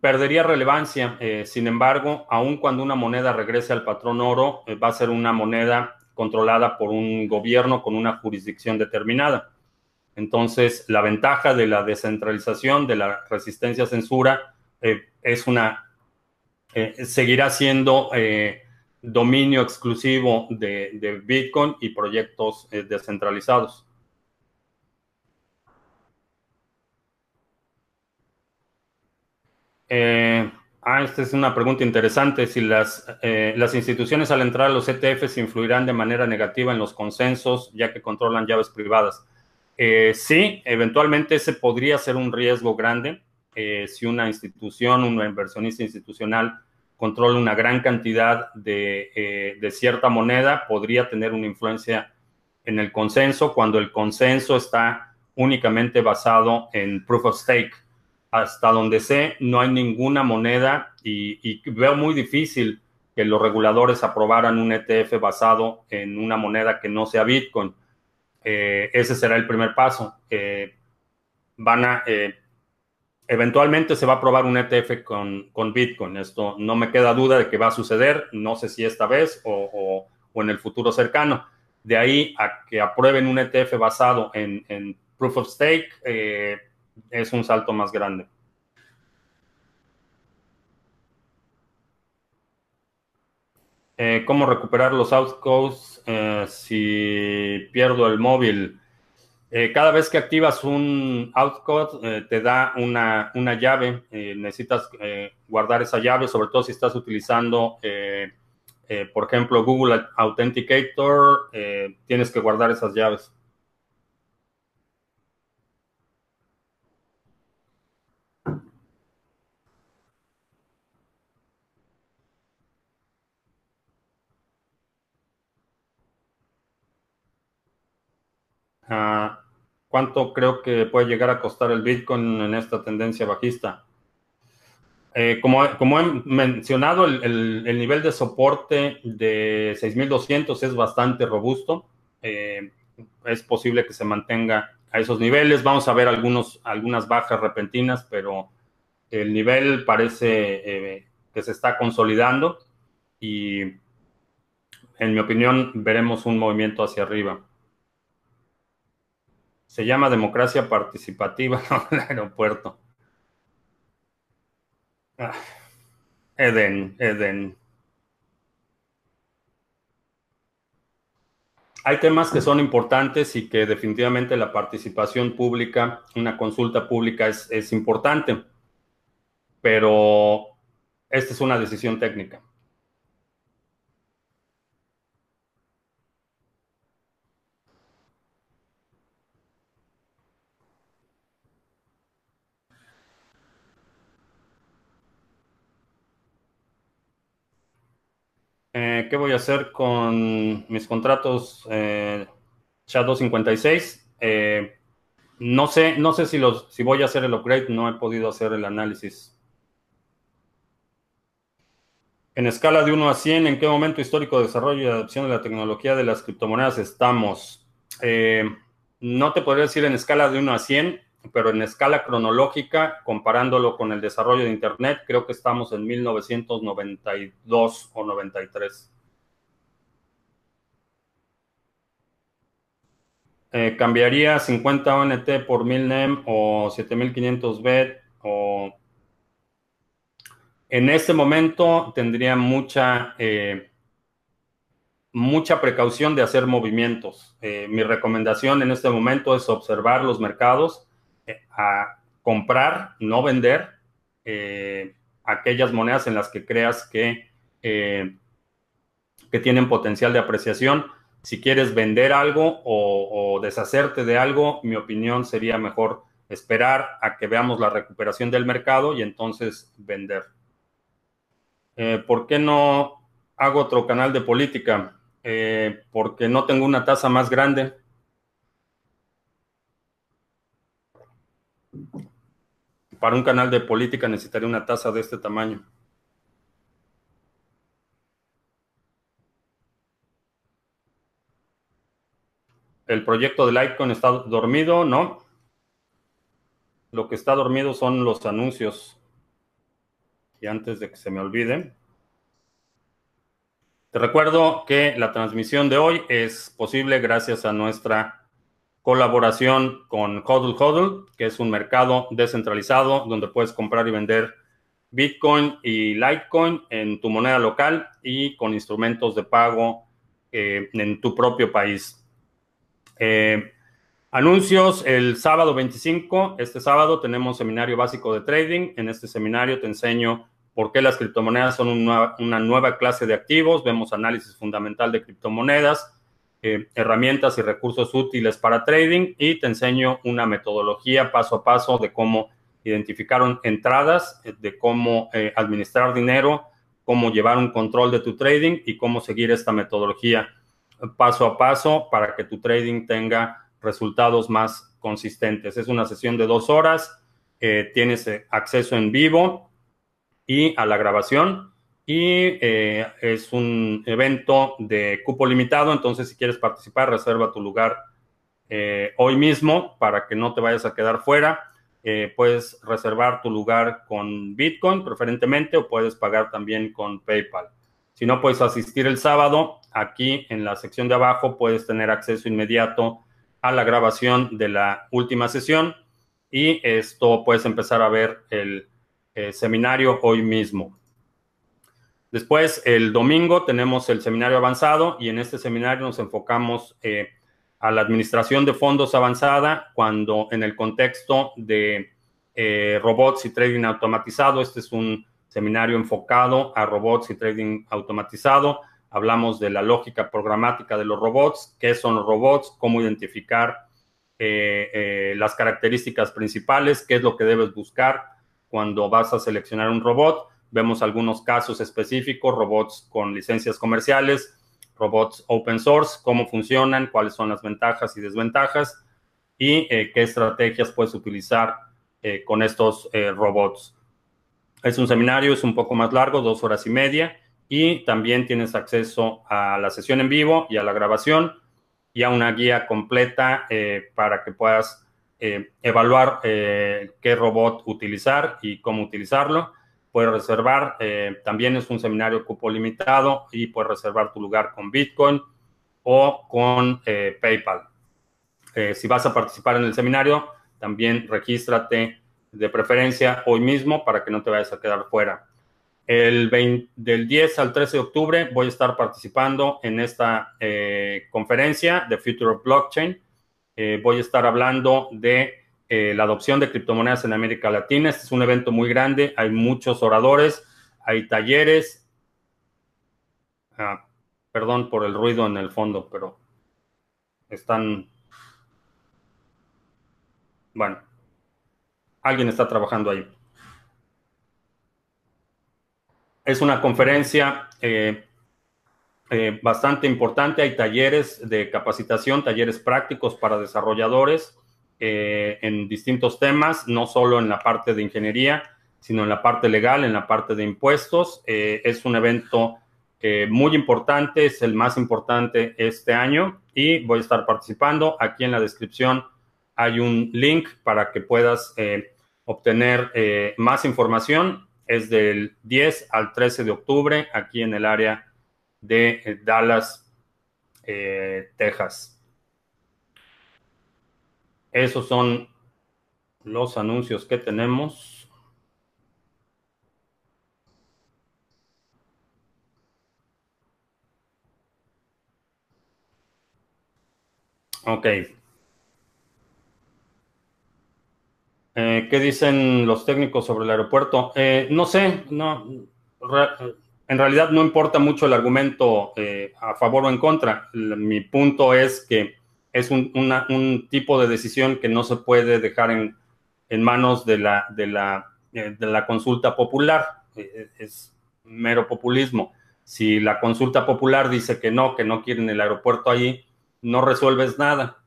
perdería relevancia. sin embargo, aun cuando una moneda regrese al patrón oro, va a ser una moneda controlada por un gobierno con una jurisdicción determinada. Entonces, la ventaja de la descentralización, de la resistencia a censura, eh, es una, eh, seguirá siendo eh, dominio exclusivo de, Bitcoin y proyectos descentralizados. Ah, esta es una pregunta interesante. Si las, eh, las instituciones al entrar a los ETFs influirán de manera negativa en los consensos, ya que controlan llaves privadas. Eh, sí, eventualmente ese podría ser un riesgo grande. Eh, si una institución, una inversionista institucional controla una gran cantidad de, de cierta moneda, podría tener una influencia en el consenso cuando el consenso está únicamente basado en proof of stake. Hasta donde sé, no hay ninguna moneda y, veo muy difícil que los reguladores aprobaran un ETF basado en una moneda que no sea Bitcoin. Eh, ese será el primer paso. Eh, van a, eh, eventualmente se va a aprobar un ETF con, con, Bitcoin. Esto no me queda duda de que va a suceder. No sé si esta vez o, o en el futuro cercano. De ahí a que aprueben un ETF basado en, en proof of stake, eh, es un salto más grande. Eh, ¿Cómo recuperar los outcodes eh, si pierdo el móvil? Cada vez que activas un outcode, te da una, una llave. necesitas guardar esa llave, sobre todo si estás utilizando eh, por ejemplo, Google Authenticator, eh, tienes que guardar esas llaves. Ah, ¿Cuánto creo que puede llegar a costar el Bitcoin en esta tendencia bajista? Eh, como, he mencionado, el, nivel de soporte de 6200 es bastante robusto. Eh, es posible que se mantenga a esos niveles. Vamos a ver algunos, algunas bajas repentinas, pero el nivel parece eh, que se está consolidando y, en mi opinión, veremos un movimiento hacia arriba. Se llama democracia participativa en el aeropuerto. Ah, Eden, Eden. Hay temas que son importantes y que definitivamente la participación pública, una consulta pública es importante, pero esta es una decisión técnica. Eh, ¿Qué voy a hacer con mis contratos eh, SHA-256? Eh, no sé, no sé si, los, si voy a hacer el upgrade, no he podido hacer el análisis. En escala de 1 a 100, ¿en qué momento histórico de desarrollo y adopción de la tecnología de las criptomonedas estamos? Eh, no te podría decir en escala de 1 a 100, pero en escala cronológica, comparándolo con el desarrollo de Internet, creo que estamos en 1992 o 93. Eh, cambiaría 50 ONT por 1000 NEM o 7500 BET o en este momento tendría mucha eh, mucha precaución de hacer movimientos. Eh, mi recomendación en este momento es observar los mercados a comprar, no vender eh, aquellas monedas en las que creas que, eh, que tienen potencial de apreciación. Si quieres vender algo o, deshacerte de algo, mi opinión sería mejor esperar a que veamos la recuperación del mercado y entonces vender. Eh, ¿Por qué no hago otro canal de política? porque no tengo una tasa más grande. Para un canal de política necesitaría una tasa de este tamaño. El proyecto de Litecoin está dormido, ¿no? Lo que está dormido son los anuncios. Y antes de que se me olvide, te recuerdo que la transmisión de hoy es posible gracias a nuestra colaboración con Hodl Hodl, que es un mercado descentralizado donde puedes comprar y vender Bitcoin y Litecoin en tu moneda local y con instrumentos de pago eh, en tu propio país. Eh, anuncios el sábado 25. Este sábado tenemos seminario básico de trading. En este seminario te enseño por qué las criptomonedas son una, una nueva clase de activos. Vemos análisis fundamental de criptomonedas eh, herramientas y recursos útiles para trading y te enseño una metodología paso a paso de cómo identificar entradas, eh, de cómo eh, administrar dinero, cómo llevar un control de tu trading y cómo seguir esta metodología paso a paso para que tu trading tenga resultados más consistentes. Es una sesión de dos horas, tienes acceso en vivo y a la grabación y es un evento de cupo limitado, entonces si quieres participar, reserva tu lugar hoy mismo para que no te vayas a quedar fuera. puedes reservar tu lugar con Bitcoin preferentemente o puedes pagar también con PayPal. Si no puedes asistir el sábado, aquí en la sección de abajo puedes tener acceso inmediato a la grabación de la última sesión y esto puedes empezar a ver el eh, seminario hoy mismo. Después, el domingo tenemos el seminario avanzado y en este seminario nos enfocamos eh, a la administración de fondos avanzada cuando en el contexto de eh, robots y trading automatizado, este es un seminario enfocado a robots y trading automatizado. Hablamos de la lógica programática de los robots, qué son los robots, cómo identificar eh, las características principales, qué es lo que debes buscar cuando vas a seleccionar un robot. Vemos algunos casos específicos, robots con licencias comerciales, robots open source, cómo funcionan, cuáles son las ventajas y desventajas y eh, qué estrategias puedes utilizar con estos robots. Es un seminario, es un poco más largo, dos horas y media, y también tienes acceso a la sesión en vivo y a la grabación y a una guía completa eh, para que puedas eh, evaluar eh, qué robot utilizar y cómo utilizarlo. Puedes reservar, también es un seminario cupo limitado y puedes reservar tu lugar con Bitcoin o con PayPal. si vas a participar en el seminario, también regístrate de preferencia hoy mismo para que no te vayas a quedar fuera. El del 10 al 13 de octubre voy a estar participando en esta eh, conferencia de Future of Blockchain. Eh, voy a estar hablando de eh, la adopción de criptomonedas en América Latina. Este es un evento muy grande, hay muchos oradores, hay talleres. Ah, perdón por el ruido en el fondo, pero están... Bueno, alguien está trabajando ahí. Es una conferencia eh, eh, bastante importante. Hay talleres de capacitación, talleres prácticos para desarrolladores eh, en distintos temas, no solo en la parte de ingeniería, sino en la parte legal, en la parte de impuestos. es un evento muy importante, es el más importante este año y voy a estar participando. Aquí en la descripción hay un link para que puedas obtener eh, más información. Es del 10 al 13 de octubre aquí en el área de eh, Dallas, eh, Texas. Esos son los anuncios que tenemos. Ok. Eh, ¿Qué dicen los técnicos sobre el aeropuerto? Eh, no sé, no, en realidad no importa mucho el argumento eh, a favor o en contra. Mi punto es que es un, tipo de decisión que no se puede dejar en, manos de la, de, la, de la consulta popular. es mero populismo. Si la consulta popular dice que no, que no quieren el aeropuerto ahí, no resuelves nada.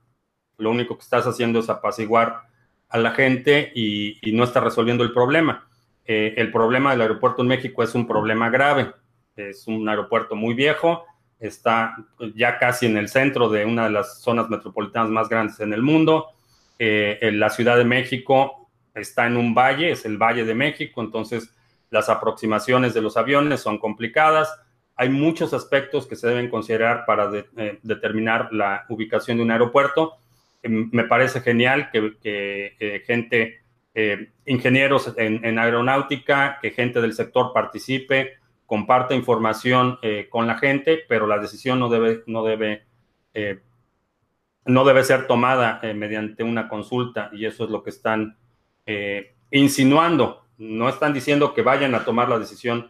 Lo único que estás haciendo es apaciguar a la gente y, no está resolviendo el problema. Eh, el problema del aeropuerto en México es un problema grave. Es un aeropuerto muy viejo, está ya casi en el centro de una de las zonas metropolitanas más grandes en el mundo. Eh, en la Ciudad de México está en un valle, es el Valle de México, entonces las aproximaciones de los aviones son complicadas. Hay muchos aspectos que se deben considerar para eh, determinar la ubicación de un aeropuerto me parece genial que, eh, gente, eh, ingenieros en, aeronáutica, que gente del sector participe, comparta información eh, con la gente, pero la decisión no debe, no debe, no debe ser tomada mediante una consulta y eso es lo que están insinuando. No están diciendo que vayan a tomar la decisión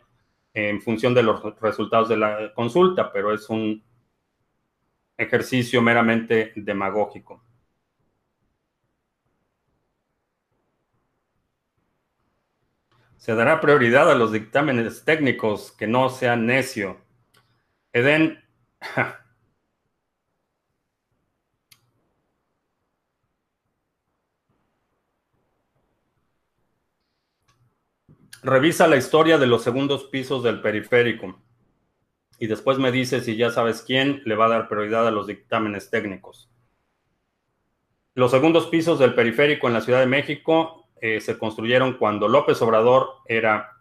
en función de los resultados de la consulta, pero es un ejercicio meramente demagógico. Se dará prioridad a los dictámenes técnicos, que no sea necio. Eden. Revisa la historia de los segundos pisos del periférico y después me dice si ya sabes quién le va a dar prioridad a los dictámenes técnicos. Los segundos pisos del periférico en la Ciudad de México eh, se construyeron cuando López Obrador era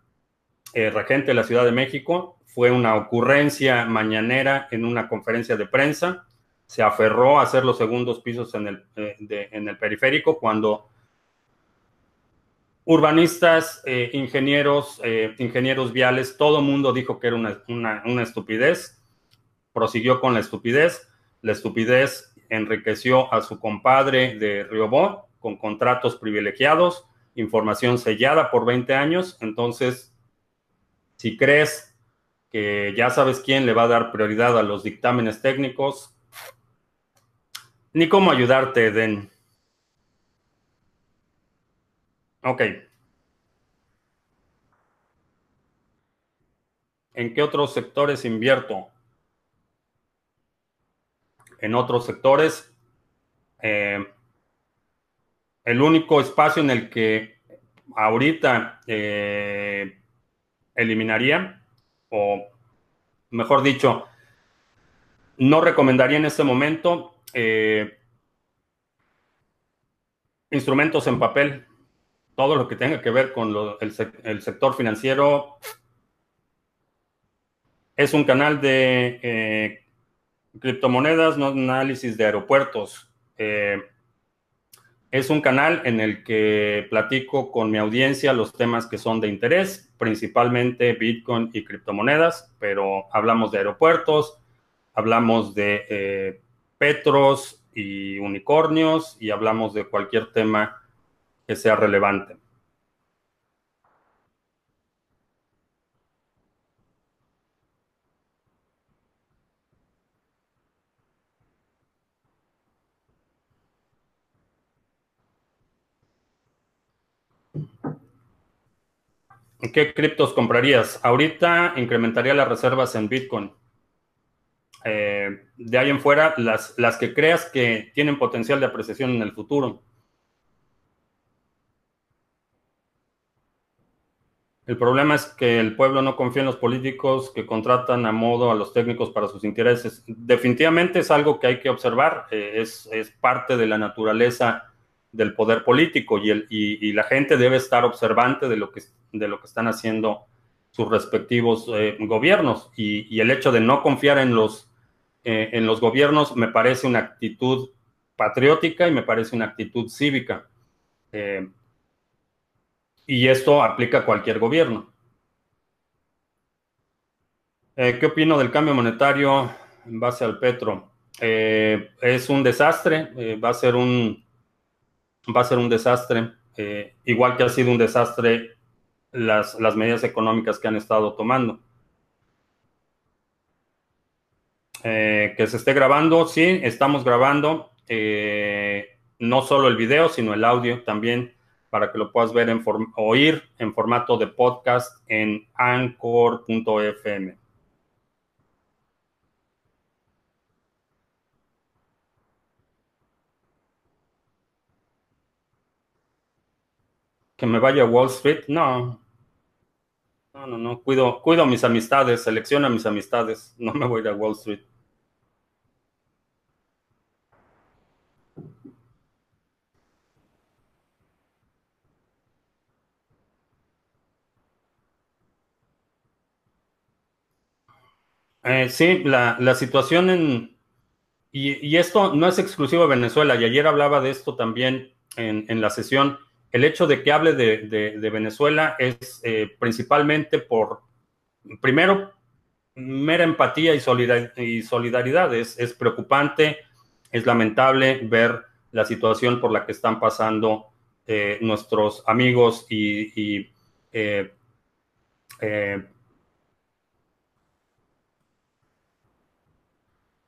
eh, regente de la Ciudad de México. Fue una ocurrencia mañanera en una conferencia de prensa. Se aferró a hacer los segundos pisos en el, eh, en el periférico cuando urbanistas, ingenieros, ingenieros viales, todo mundo dijo que era una, estupidez, prosiguió con la estupidez, la estupidez enriqueció a su compadre de Riobó con contratos privilegiados, información sellada por 20 años, entonces, si crees que ya sabes quién le va a dar prioridad a los dictámenes técnicos, ni cómo ayudarte, Den. Ok. ¿En qué otros sectores invierto? En otros sectores, eh, el único espacio en el que ahorita eh, eliminaría, o mejor dicho, no recomendaría en este momento eh, instrumentos en papel todo lo que tenga que ver con el, sector financiero. Es un canal de eh, criptomonedas, no análisis de aeropuertos. Es un canal en el que platico con mi audiencia los temas que son de interés, principalmente Bitcoin y criptomonedas, pero hablamos de aeropuertos, hablamos de eh, petros y unicornios y hablamos de cualquier tema que sea relevante. ¿Qué criptos comprarías? Ahorita incrementaría las reservas en Bitcoin. Eh, de ahí en fuera, las, las que creas que tienen potencial de apreciación en el futuro. El problema es que el pueblo no confía en los políticos que contratan a modo a los técnicos para sus intereses. Definitivamente es algo que hay que observar, eh, es, parte de la naturaleza del poder político y, el, y, la gente debe estar observante de lo que, de lo que están haciendo sus respectivos eh, gobiernos. Y, el hecho de no confiar en los, eh, en los gobiernos me parece una actitud patriótica y me parece una actitud cívica. Y esto aplica a cualquier gobierno. Eh, ¿Qué opino del cambio monetario en base al petro? Eh, es un desastre, eh, va a ser un va a ser un desastre, igual que ha sido un desastre las, las, medidas económicas que han estado tomando. que se esté grabando, sí, estamos grabando no solo el video, sino el audio también para que lo puedas ver en oír en formato de podcast en anchor.fm. Que me vaya a Wall Street, no. No, no, no, cuido, cuido mis amistades, selecciona mis amistades, no me voy a Wall Street. Eh, sí, la, situación en... Y, esto no es exclusivo de Venezuela, y ayer hablaba de esto también en, la sesión. El hecho de que hable de, Venezuela es eh, principalmente por, primero, mera empatía y, solidaridad. Es, preocupante, es lamentable ver la situación por la que están pasando eh, nuestros amigos y, y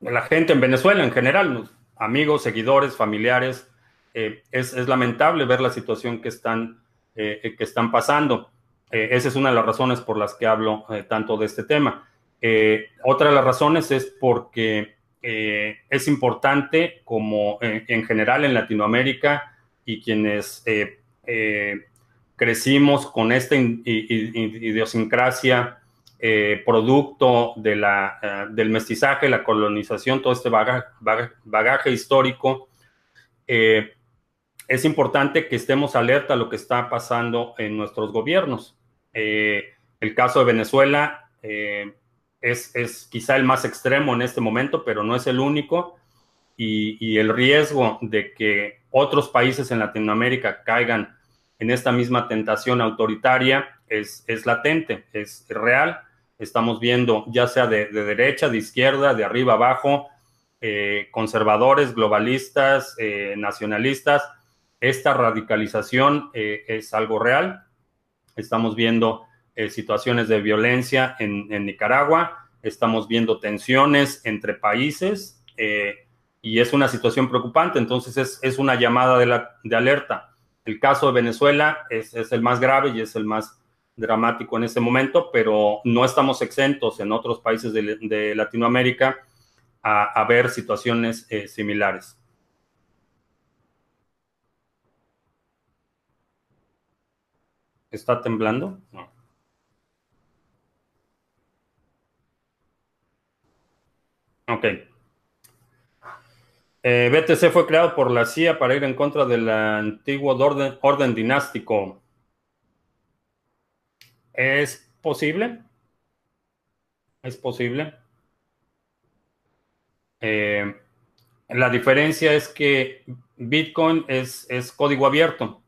la gente en Venezuela en general, amigos, seguidores, familiares. Eh, es, lamentable ver la situación que están, eh, que están pasando. Eh, esa es una de las razones por las que hablo tanto de este tema. otra de las razones es porque es importante, como en general en Latinoamérica y quienes crecimos con esta idiosincrasia eh, producto de la, eh, del mestizaje, la colonización, todo este bagaje, histórico. Eh, es importante que estemos alerta a lo que está pasando en nuestros gobiernos. el caso de Venezuela es, es, quizá el más extremo en este momento, pero no es el único. Y, el riesgo de que otros países en Latinoamérica caigan en esta misma tentación autoritaria es, es latente, es real estamos viendo ya sea de, derecha, de izquierda, de arriba abajo, eh, conservadores, globalistas, eh, nacionalistas. Esta radicalización eh, es algo real. Estamos viendo situaciones de violencia en, Nicaragua, estamos viendo tensiones entre países y es una situación preocupante. Entonces es, una llamada de, alerta. El caso de Venezuela es, es el más grave y es el más dramático en este momento, pero no estamos exentos en otros países de, Latinoamérica a, ver situaciones eh, similares. ¿Está temblando? No. Ok. Eh, BTC fue creado por la CIA para ir en contra del antiguo orden dinástico. Es posible. Es posible. Eh, la diferencia es que Bitcoin es, es código abierto.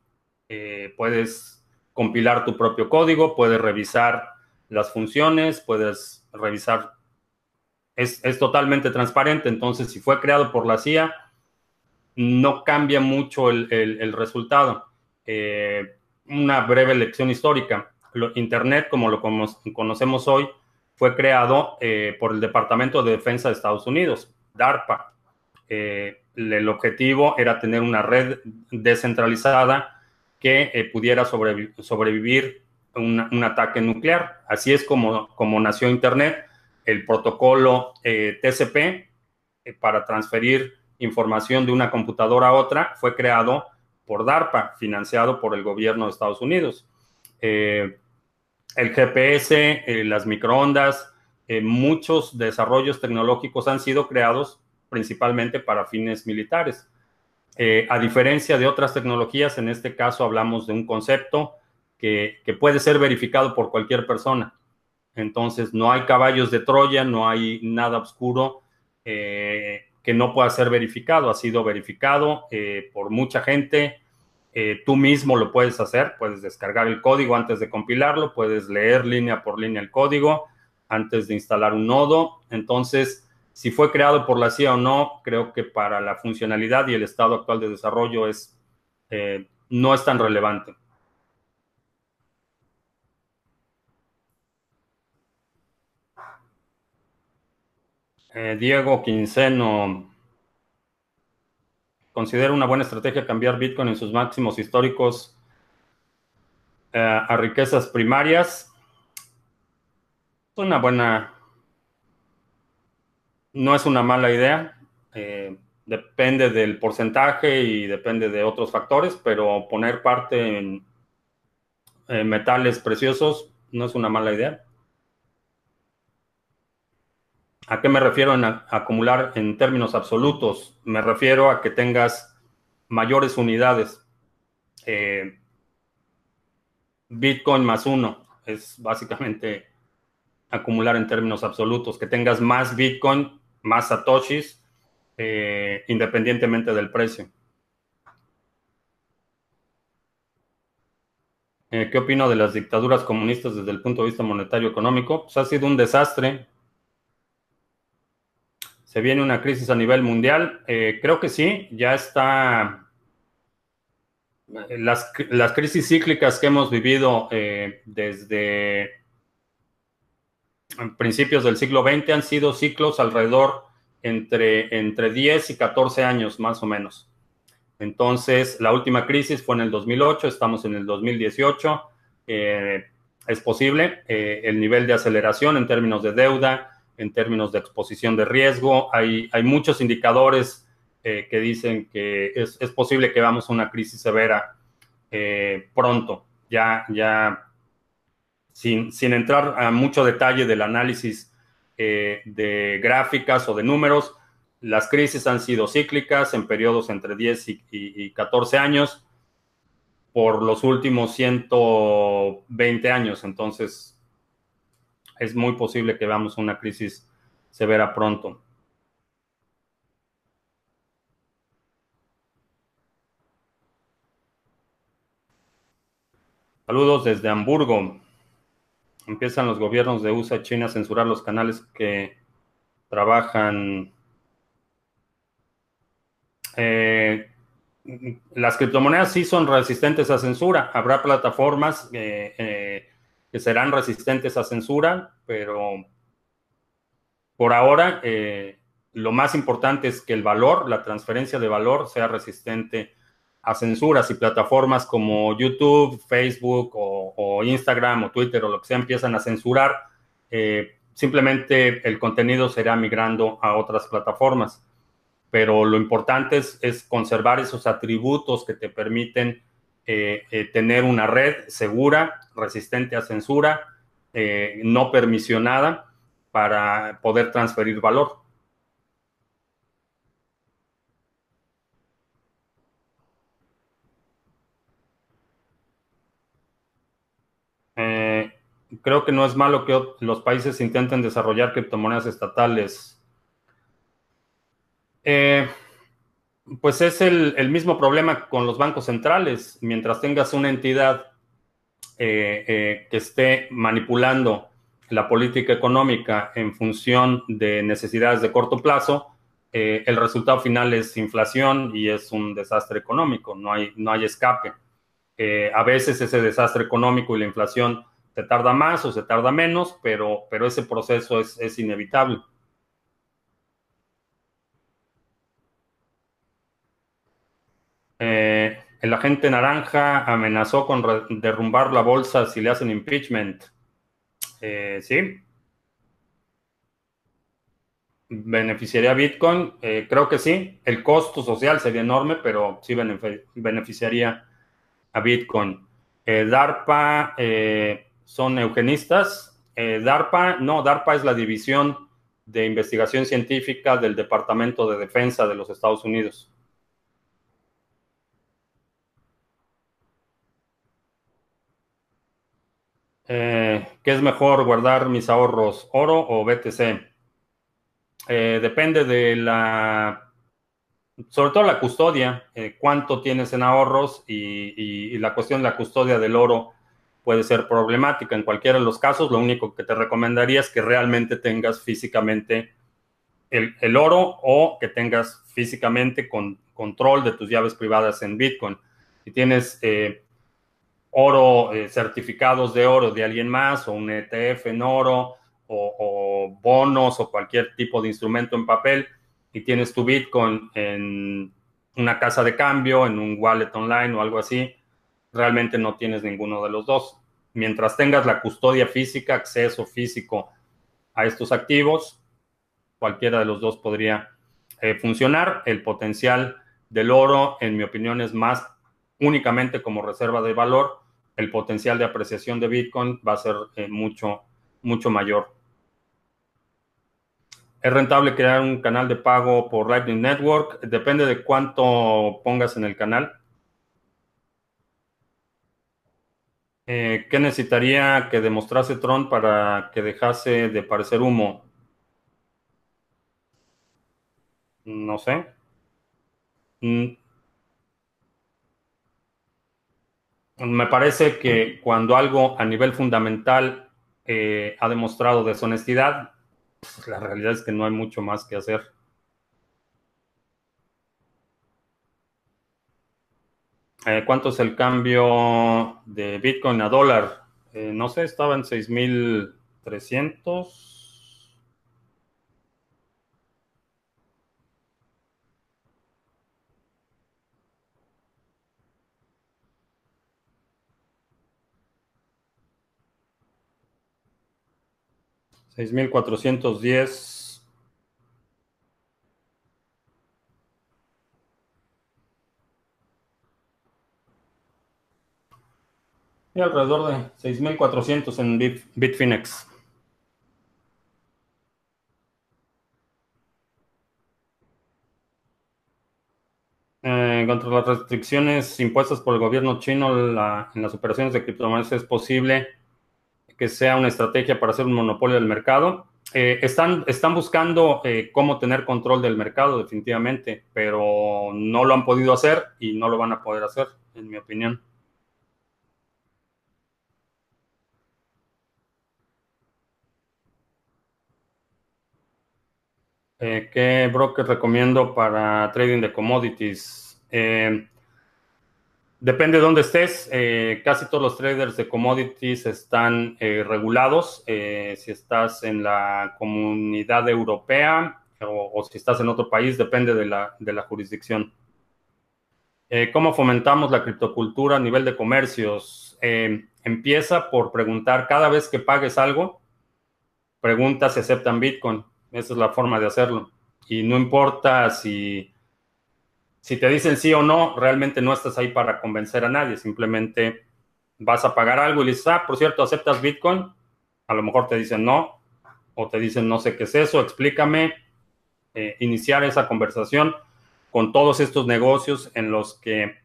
Eh, puedes compilar tu propio código, puedes revisar las funciones, puedes revisar. Es, totalmente transparente. Entonces, si fue creado por la CIA, no cambia mucho el, resultado. Eh, una breve lección histórica. Internet, como lo conocemos hoy, fue creado eh, por el Departamento de Defensa de Estados Unidos, DARPA. Eh, el objetivo era tener una red descentralizada que eh, pudiera sobrevivir un, un, ataque nuclear. Así es como, nació Internet. El protocolo TCP para transferir información de una computadora a otra fue creado por DARPA, financiado por el gobierno de Estados Unidos. Eh, el GPS, eh, las microondas, eh, muchos desarrollos tecnológicos han sido creados principalmente para fines militares. A diferencia de otras tecnologías, en este caso hablamos de un concepto que, puede ser verificado por cualquier persona. Entonces, no hay caballos de Troya, no hay nada oscuro que no pueda ser verificado. Ha sido verificado por mucha gente eh, tú mismo lo puedes hacer, puedes descargar el código antes de compilarlo, puedes leer línea por línea el código antes de instalar un nodo. Entonces, si fue creado por la CIA o no, creo que para la funcionalidad y el estado actual de desarrollo es, eh, no es tan relevante. Eh, Diego Quinceno, considera una buena estrategia cambiar Bitcoin en sus máximos históricos eh, a riquezas primarias. Es una buena, no es una mala idea. Eh, depende del porcentaje y depende de otros factores, pero poner parte en metales preciosos no es una mala idea. ¿A qué me refiero en acumular en términos absolutos? Me refiero a que tengas mayores unidades. Eh, Bitcoin más uno es básicamente acumular en términos absolutos, que tengas más Bitcoin, más satoshis, eh, independientemente del precio. Eh, ¿Qué opino de las dictaduras comunistas desde el punto de vista monetario económico? Pues ha sido un desastre ¿Se viene una crisis a nivel mundial? Eh, creo que sí, ya está. Las, crisis cíclicas que hemos vivido desde principios del siglo XX han sido ciclos alrededor entre, entre 10 y 14 años más o menos. Entonces, la última crisis fue en el 2008, estamos en el 2018. Eh, es posible el nivel de aceleración en términos de deuda, en términos de exposición de riesgo. Hay, hay muchos indicadores eh, que dicen que es, posible que vamos a una crisis severa eh, pronto. ya, ya, sin, entrar a mucho detalle del análisis eh, de gráficas o de números, las crisis han sido cíclicas en periodos entre 10 y, 14 años por los últimos 120 años. Entonces, es muy posible que veamos una crisis severa pronto. Saludos desde Hamburgo. Empiezan los gobiernos de USA y China a censurar los canales que trabajan. Eh, las criptomonedas sí son resistentes a censura. Habrá plataformas eh, eh, que serán resistentes a censura, pero por ahora lo más importante es que el valor, la transferencia de valor, sea resistente a censuras y plataformas como YouTube, Facebook o, Instagram o Twitter o lo que sea empiezan a censurar, eh, simplemente el contenido será migrando a otras plataformas. Pero lo importante es, conservar esos atributos que te permiten eh, eh, tener una red segura, resistente a censura, no permisionada, para poder transferir valor. Creo que no es malo que los países intenten desarrollar criptomonedas estatales. Eh, pues es el, mismo problema con los bancos centrales. Mientras tengas una entidad eh, eh, que esté manipulando la política económica en función de necesidades de corto plazo, el resultado final es inflación y es un desastre económico. No hay, no hay escape. a veces ese desastre económico y la inflación se tarda más o se tarda menos, pero, pero ese proceso es, inevitable. Eh, el agente naranja amenazó con derrumbar la bolsa si le hacen impeachment. Eh, sí. ¿Beneficiaría Bitcoin? Eh, creo que sí. El costo social sería enorme, pero sí beneficiaría a Bitcoin. DARPA son eugenistas. Eh, DARPA, no, DARPA es la división de investigación científica del Departamento de Defensa de los Estados Unidos. Eh, ¿Qué es mejor guardar mis ahorros, oro o BTC? Eh, depende de la, sobre todo la custodia, cuánto tienes en ahorros y, la cuestión de la custodia del oro puede ser problemática. En cualquiera de los casos, lo único que te recomendaría es que realmente tengas físicamente el, oro o que tengas físicamente con, control de tus llaves privadas en Bitcoin. Si tienes eh, oro, eh, certificados de oro de alguien más o un ETF en oro o, o, bonos o cualquier tipo de instrumento en papel y tienes tu Bitcoin en una casa de cambio, en un wallet online o algo así, realmente no tienes ninguno de los dos. Mientras tengas la custodia física, acceso físico a estos activos, cualquiera de los dos podría eh, funcionar. El potencial del oro, en mi opinión, es más únicamente como reserva de valor. El potencial de apreciación de Bitcoin va a ser eh, mucho, mucho mayor. ¿Es rentable crear un canal de pago por Lightning Network? Depende de cuánto pongas en el canal. Eh, ¿Qué necesitaría que demostrase Tron para que dejase de parecer humo? No sé. Mm. Me parece que cuando algo a nivel fundamental eh, ha demostrado deshonestidad, pues, la realidad es que no hay mucho más que hacer. Eh, ¿Cuánto es el cambio de Bitcoin a dólar? Eh, no sé, estaba en 6300. $6,410. Y alrededor de 6.400 en Bitfinex. Eh, contra las restricciones impuestas por el gobierno chino en las operaciones de criptomonedas es posible que sea una estrategia para hacer un monopolio del mercado. Eh, están, están buscando eh, cómo tener control del mercado definitivamente, pero no lo han podido hacer y no lo van a poder hacer, en mi opinión. Eh, ¿Qué broker recomiendo para trading de commodities? Eh, depende de dónde estés. Eh, casi todos los traders de commodities están regulados. si estás en la comunidad europea o, si estás en otro país, depende de la, de la jurisdicción. ¿Cómo fomentamos la criptocultura a nivel de comercios? empieza por preguntar cada vez que pagues algo, pregunta si aceptan Bitcoin esa es la forma de hacerlo. Y no importa si, si te dicen sí o no, realmente no estás ahí para convencer a nadie. Simplemente vas a pagar algo y le dices, ah, por cierto, ¿aceptas Bitcoin? A lo mejor te dicen no, o te dicen no sé qué es eso, explícame. Eh, iniciar esa conversación con todos estos negocios en los que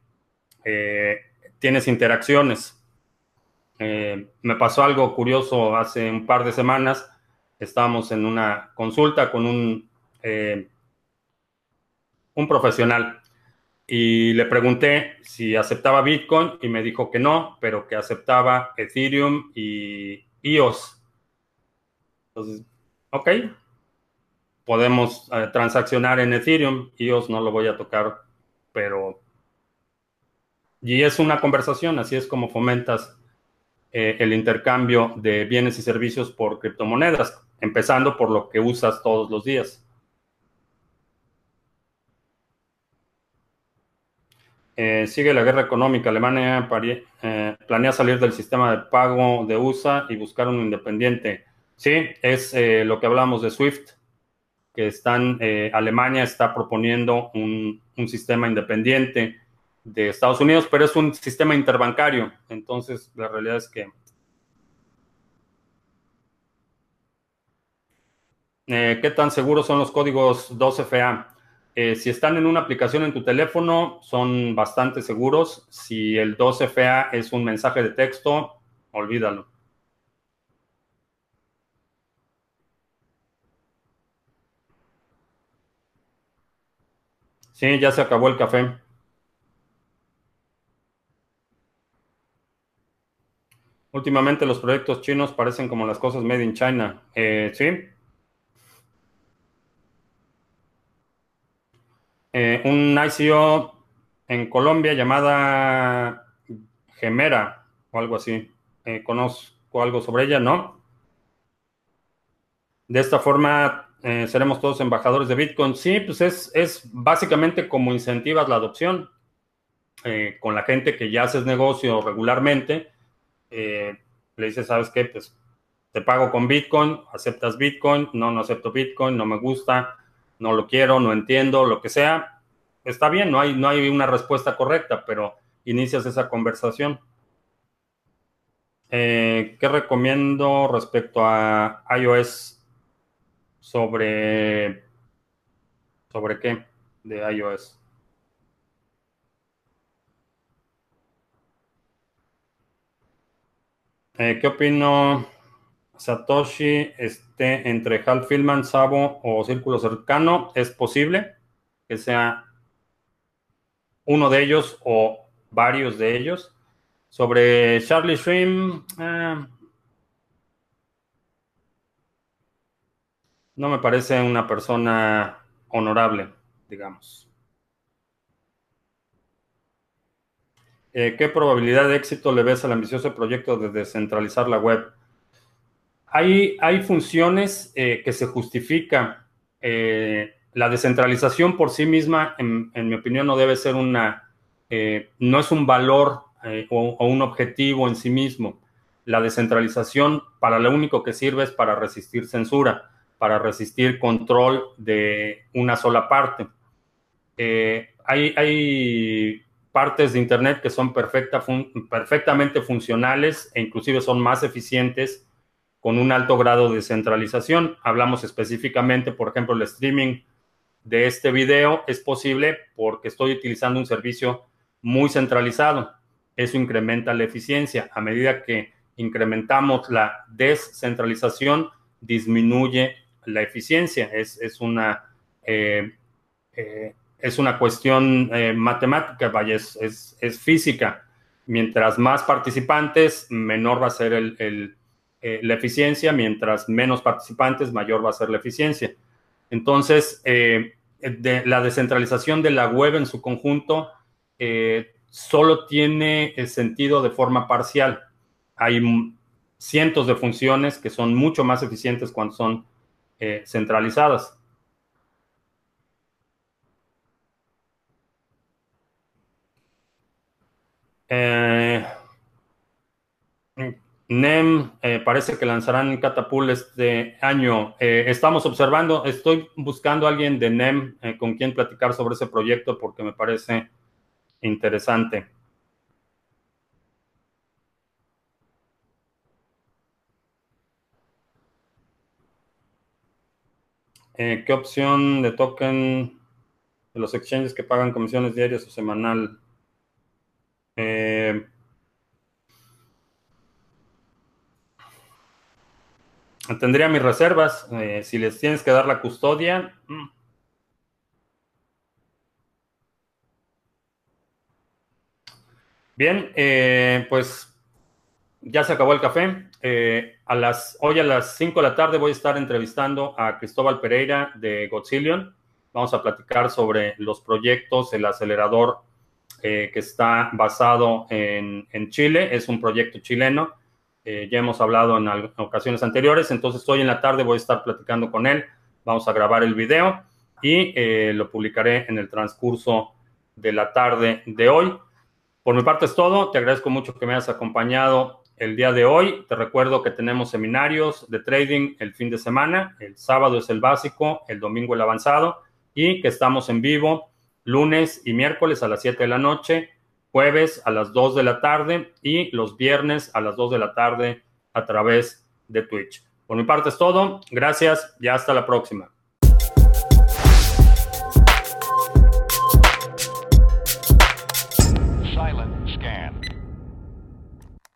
eh, tienes interacciones. Eh, me pasó algo curioso hace un par de semanas estábamos en una consulta con un, eh, un profesional y le pregunté si aceptaba Bitcoin y me dijo que no, pero que aceptaba Ethereum y EOS. Entonces, ok, podemos eh, transaccionar en Ethereum, EOS no lo voy a tocar, pero... Y es una conversación, así es como fomentas eh, el intercambio de bienes y servicios por criptomonedas empezando por lo que usas todos los días. Eh, sigue la guerra económica. Alemania eh, planea salir del sistema de pago de USA y buscar un independiente. Sí, es lo que hablamos de SWIFT, que están, Alemania está proponiendo un, un, sistema independiente de Estados Unidos, pero es un sistema interbancario. Entonces, la realidad es que Eh, ¿Qué tan seguros son los códigos 2FA? Eh, si están en una aplicación en tu teléfono, son bastante seguros. Si el 2FA es un mensaje de texto, olvídalo. Sí, ya se acabó el café. Últimamente los proyectos chinos parecen como las cosas made in China. Eh, sí, Eh, un ICO en Colombia llamada Gemera o algo así. Eh, conozco algo sobre ella, ¿no? De esta forma seremos todos embajadores de Bitcoin. Sí, pues es, es básicamente como incentivas la adopción con la gente que ya haces negocio regularmente. Le dices, ¿sabes qué? Pues te pago con Bitcoin, aceptas Bitcoin, no, no acepto Bitcoin, no me gusta no lo quiero, no entiendo, lo que sea, está bien, no hay, no hay una respuesta correcta, pero inicias esa conversación. Eh, ¿Qué recomiendo respecto a iOS sobre... ¿Sobre qué? De iOS. Eh, ¿Qué opino? Satoshi esté entre Hal Filman, Sabo o Círculo Cercano, es posible que sea uno de ellos o varios de ellos. Sobre Charlie Shrim, eh, no me parece una persona honorable, digamos. Eh, ¿Qué probabilidad de éxito le ves al ambicioso proyecto de descentralizar la web? hay, funciones eh, que se justifica. Eh, la descentralización por sí misma, en, mi opinión, no debe ser una, no es un valor o, o, un objetivo en sí mismo. La descentralización para lo único que sirve es para resistir censura, para resistir control de una sola parte. hay, hay partes de Internet que son perfecta, perfectamente funcionales e inclusive son más eficientes con un alto grado de centralización. Hablamos específicamente, por ejemplo, el streaming de este video es posible porque estoy utilizando un servicio muy centralizado. Eso incrementa la eficiencia. A medida que incrementamos la descentralización, disminuye la eficiencia. Es, una, eh, eh, es una cuestión eh, matemática, vaya, es, física. Mientras más participantes, menor va a ser la eficiencia, mientras menos participantes, mayor va a ser la eficiencia. Entonces, de, la descentralización de la web en su conjunto solo tiene sentido de forma parcial. Hay cientos de funciones que son mucho más eficientes cuando son eh, centralizadas. Eh, NEM eh, parece que lanzarán Catapult este año. estamos observando, estoy buscando a alguien de NEM con quien platicar sobre ese proyecto porque me parece interesante. Eh, ¿Qué opción de token de los exchanges que pagan comisiones diarias o semanal? Eh, tendría mis reservas. Eh, si les tienes que dar la custodia. Mm. Bien, pues ya se acabó el café. Eh, a las, hoy a las 5 de la tarde voy a estar entrevistando a Cristóbal Pereira de Godzillion. Vamos a platicar sobre los proyectos, el acelerador eh, que está basado en, Chile. Es un proyecto chileno. Eh, ya hemos hablado en, en, ocasiones anteriores. Entonces hoy en la tarde voy a estar platicando con él. Vamos a grabar el video y lo publicaré en el transcurso de la tarde de hoy. Por mi parte es todo. Te agradezco mucho que me hayas acompañado el día de hoy. Te recuerdo que tenemos seminarios de trading el fin de semana. El sábado es el básico, el domingo el avanzado y que estamos en vivo lunes y miércoles a las 7 de la noche, jueves a las 2 de la tarde y los viernes a las 2 de la tarde a través de Twitch. Por mi parte es todo. Gracias y hasta la próxima.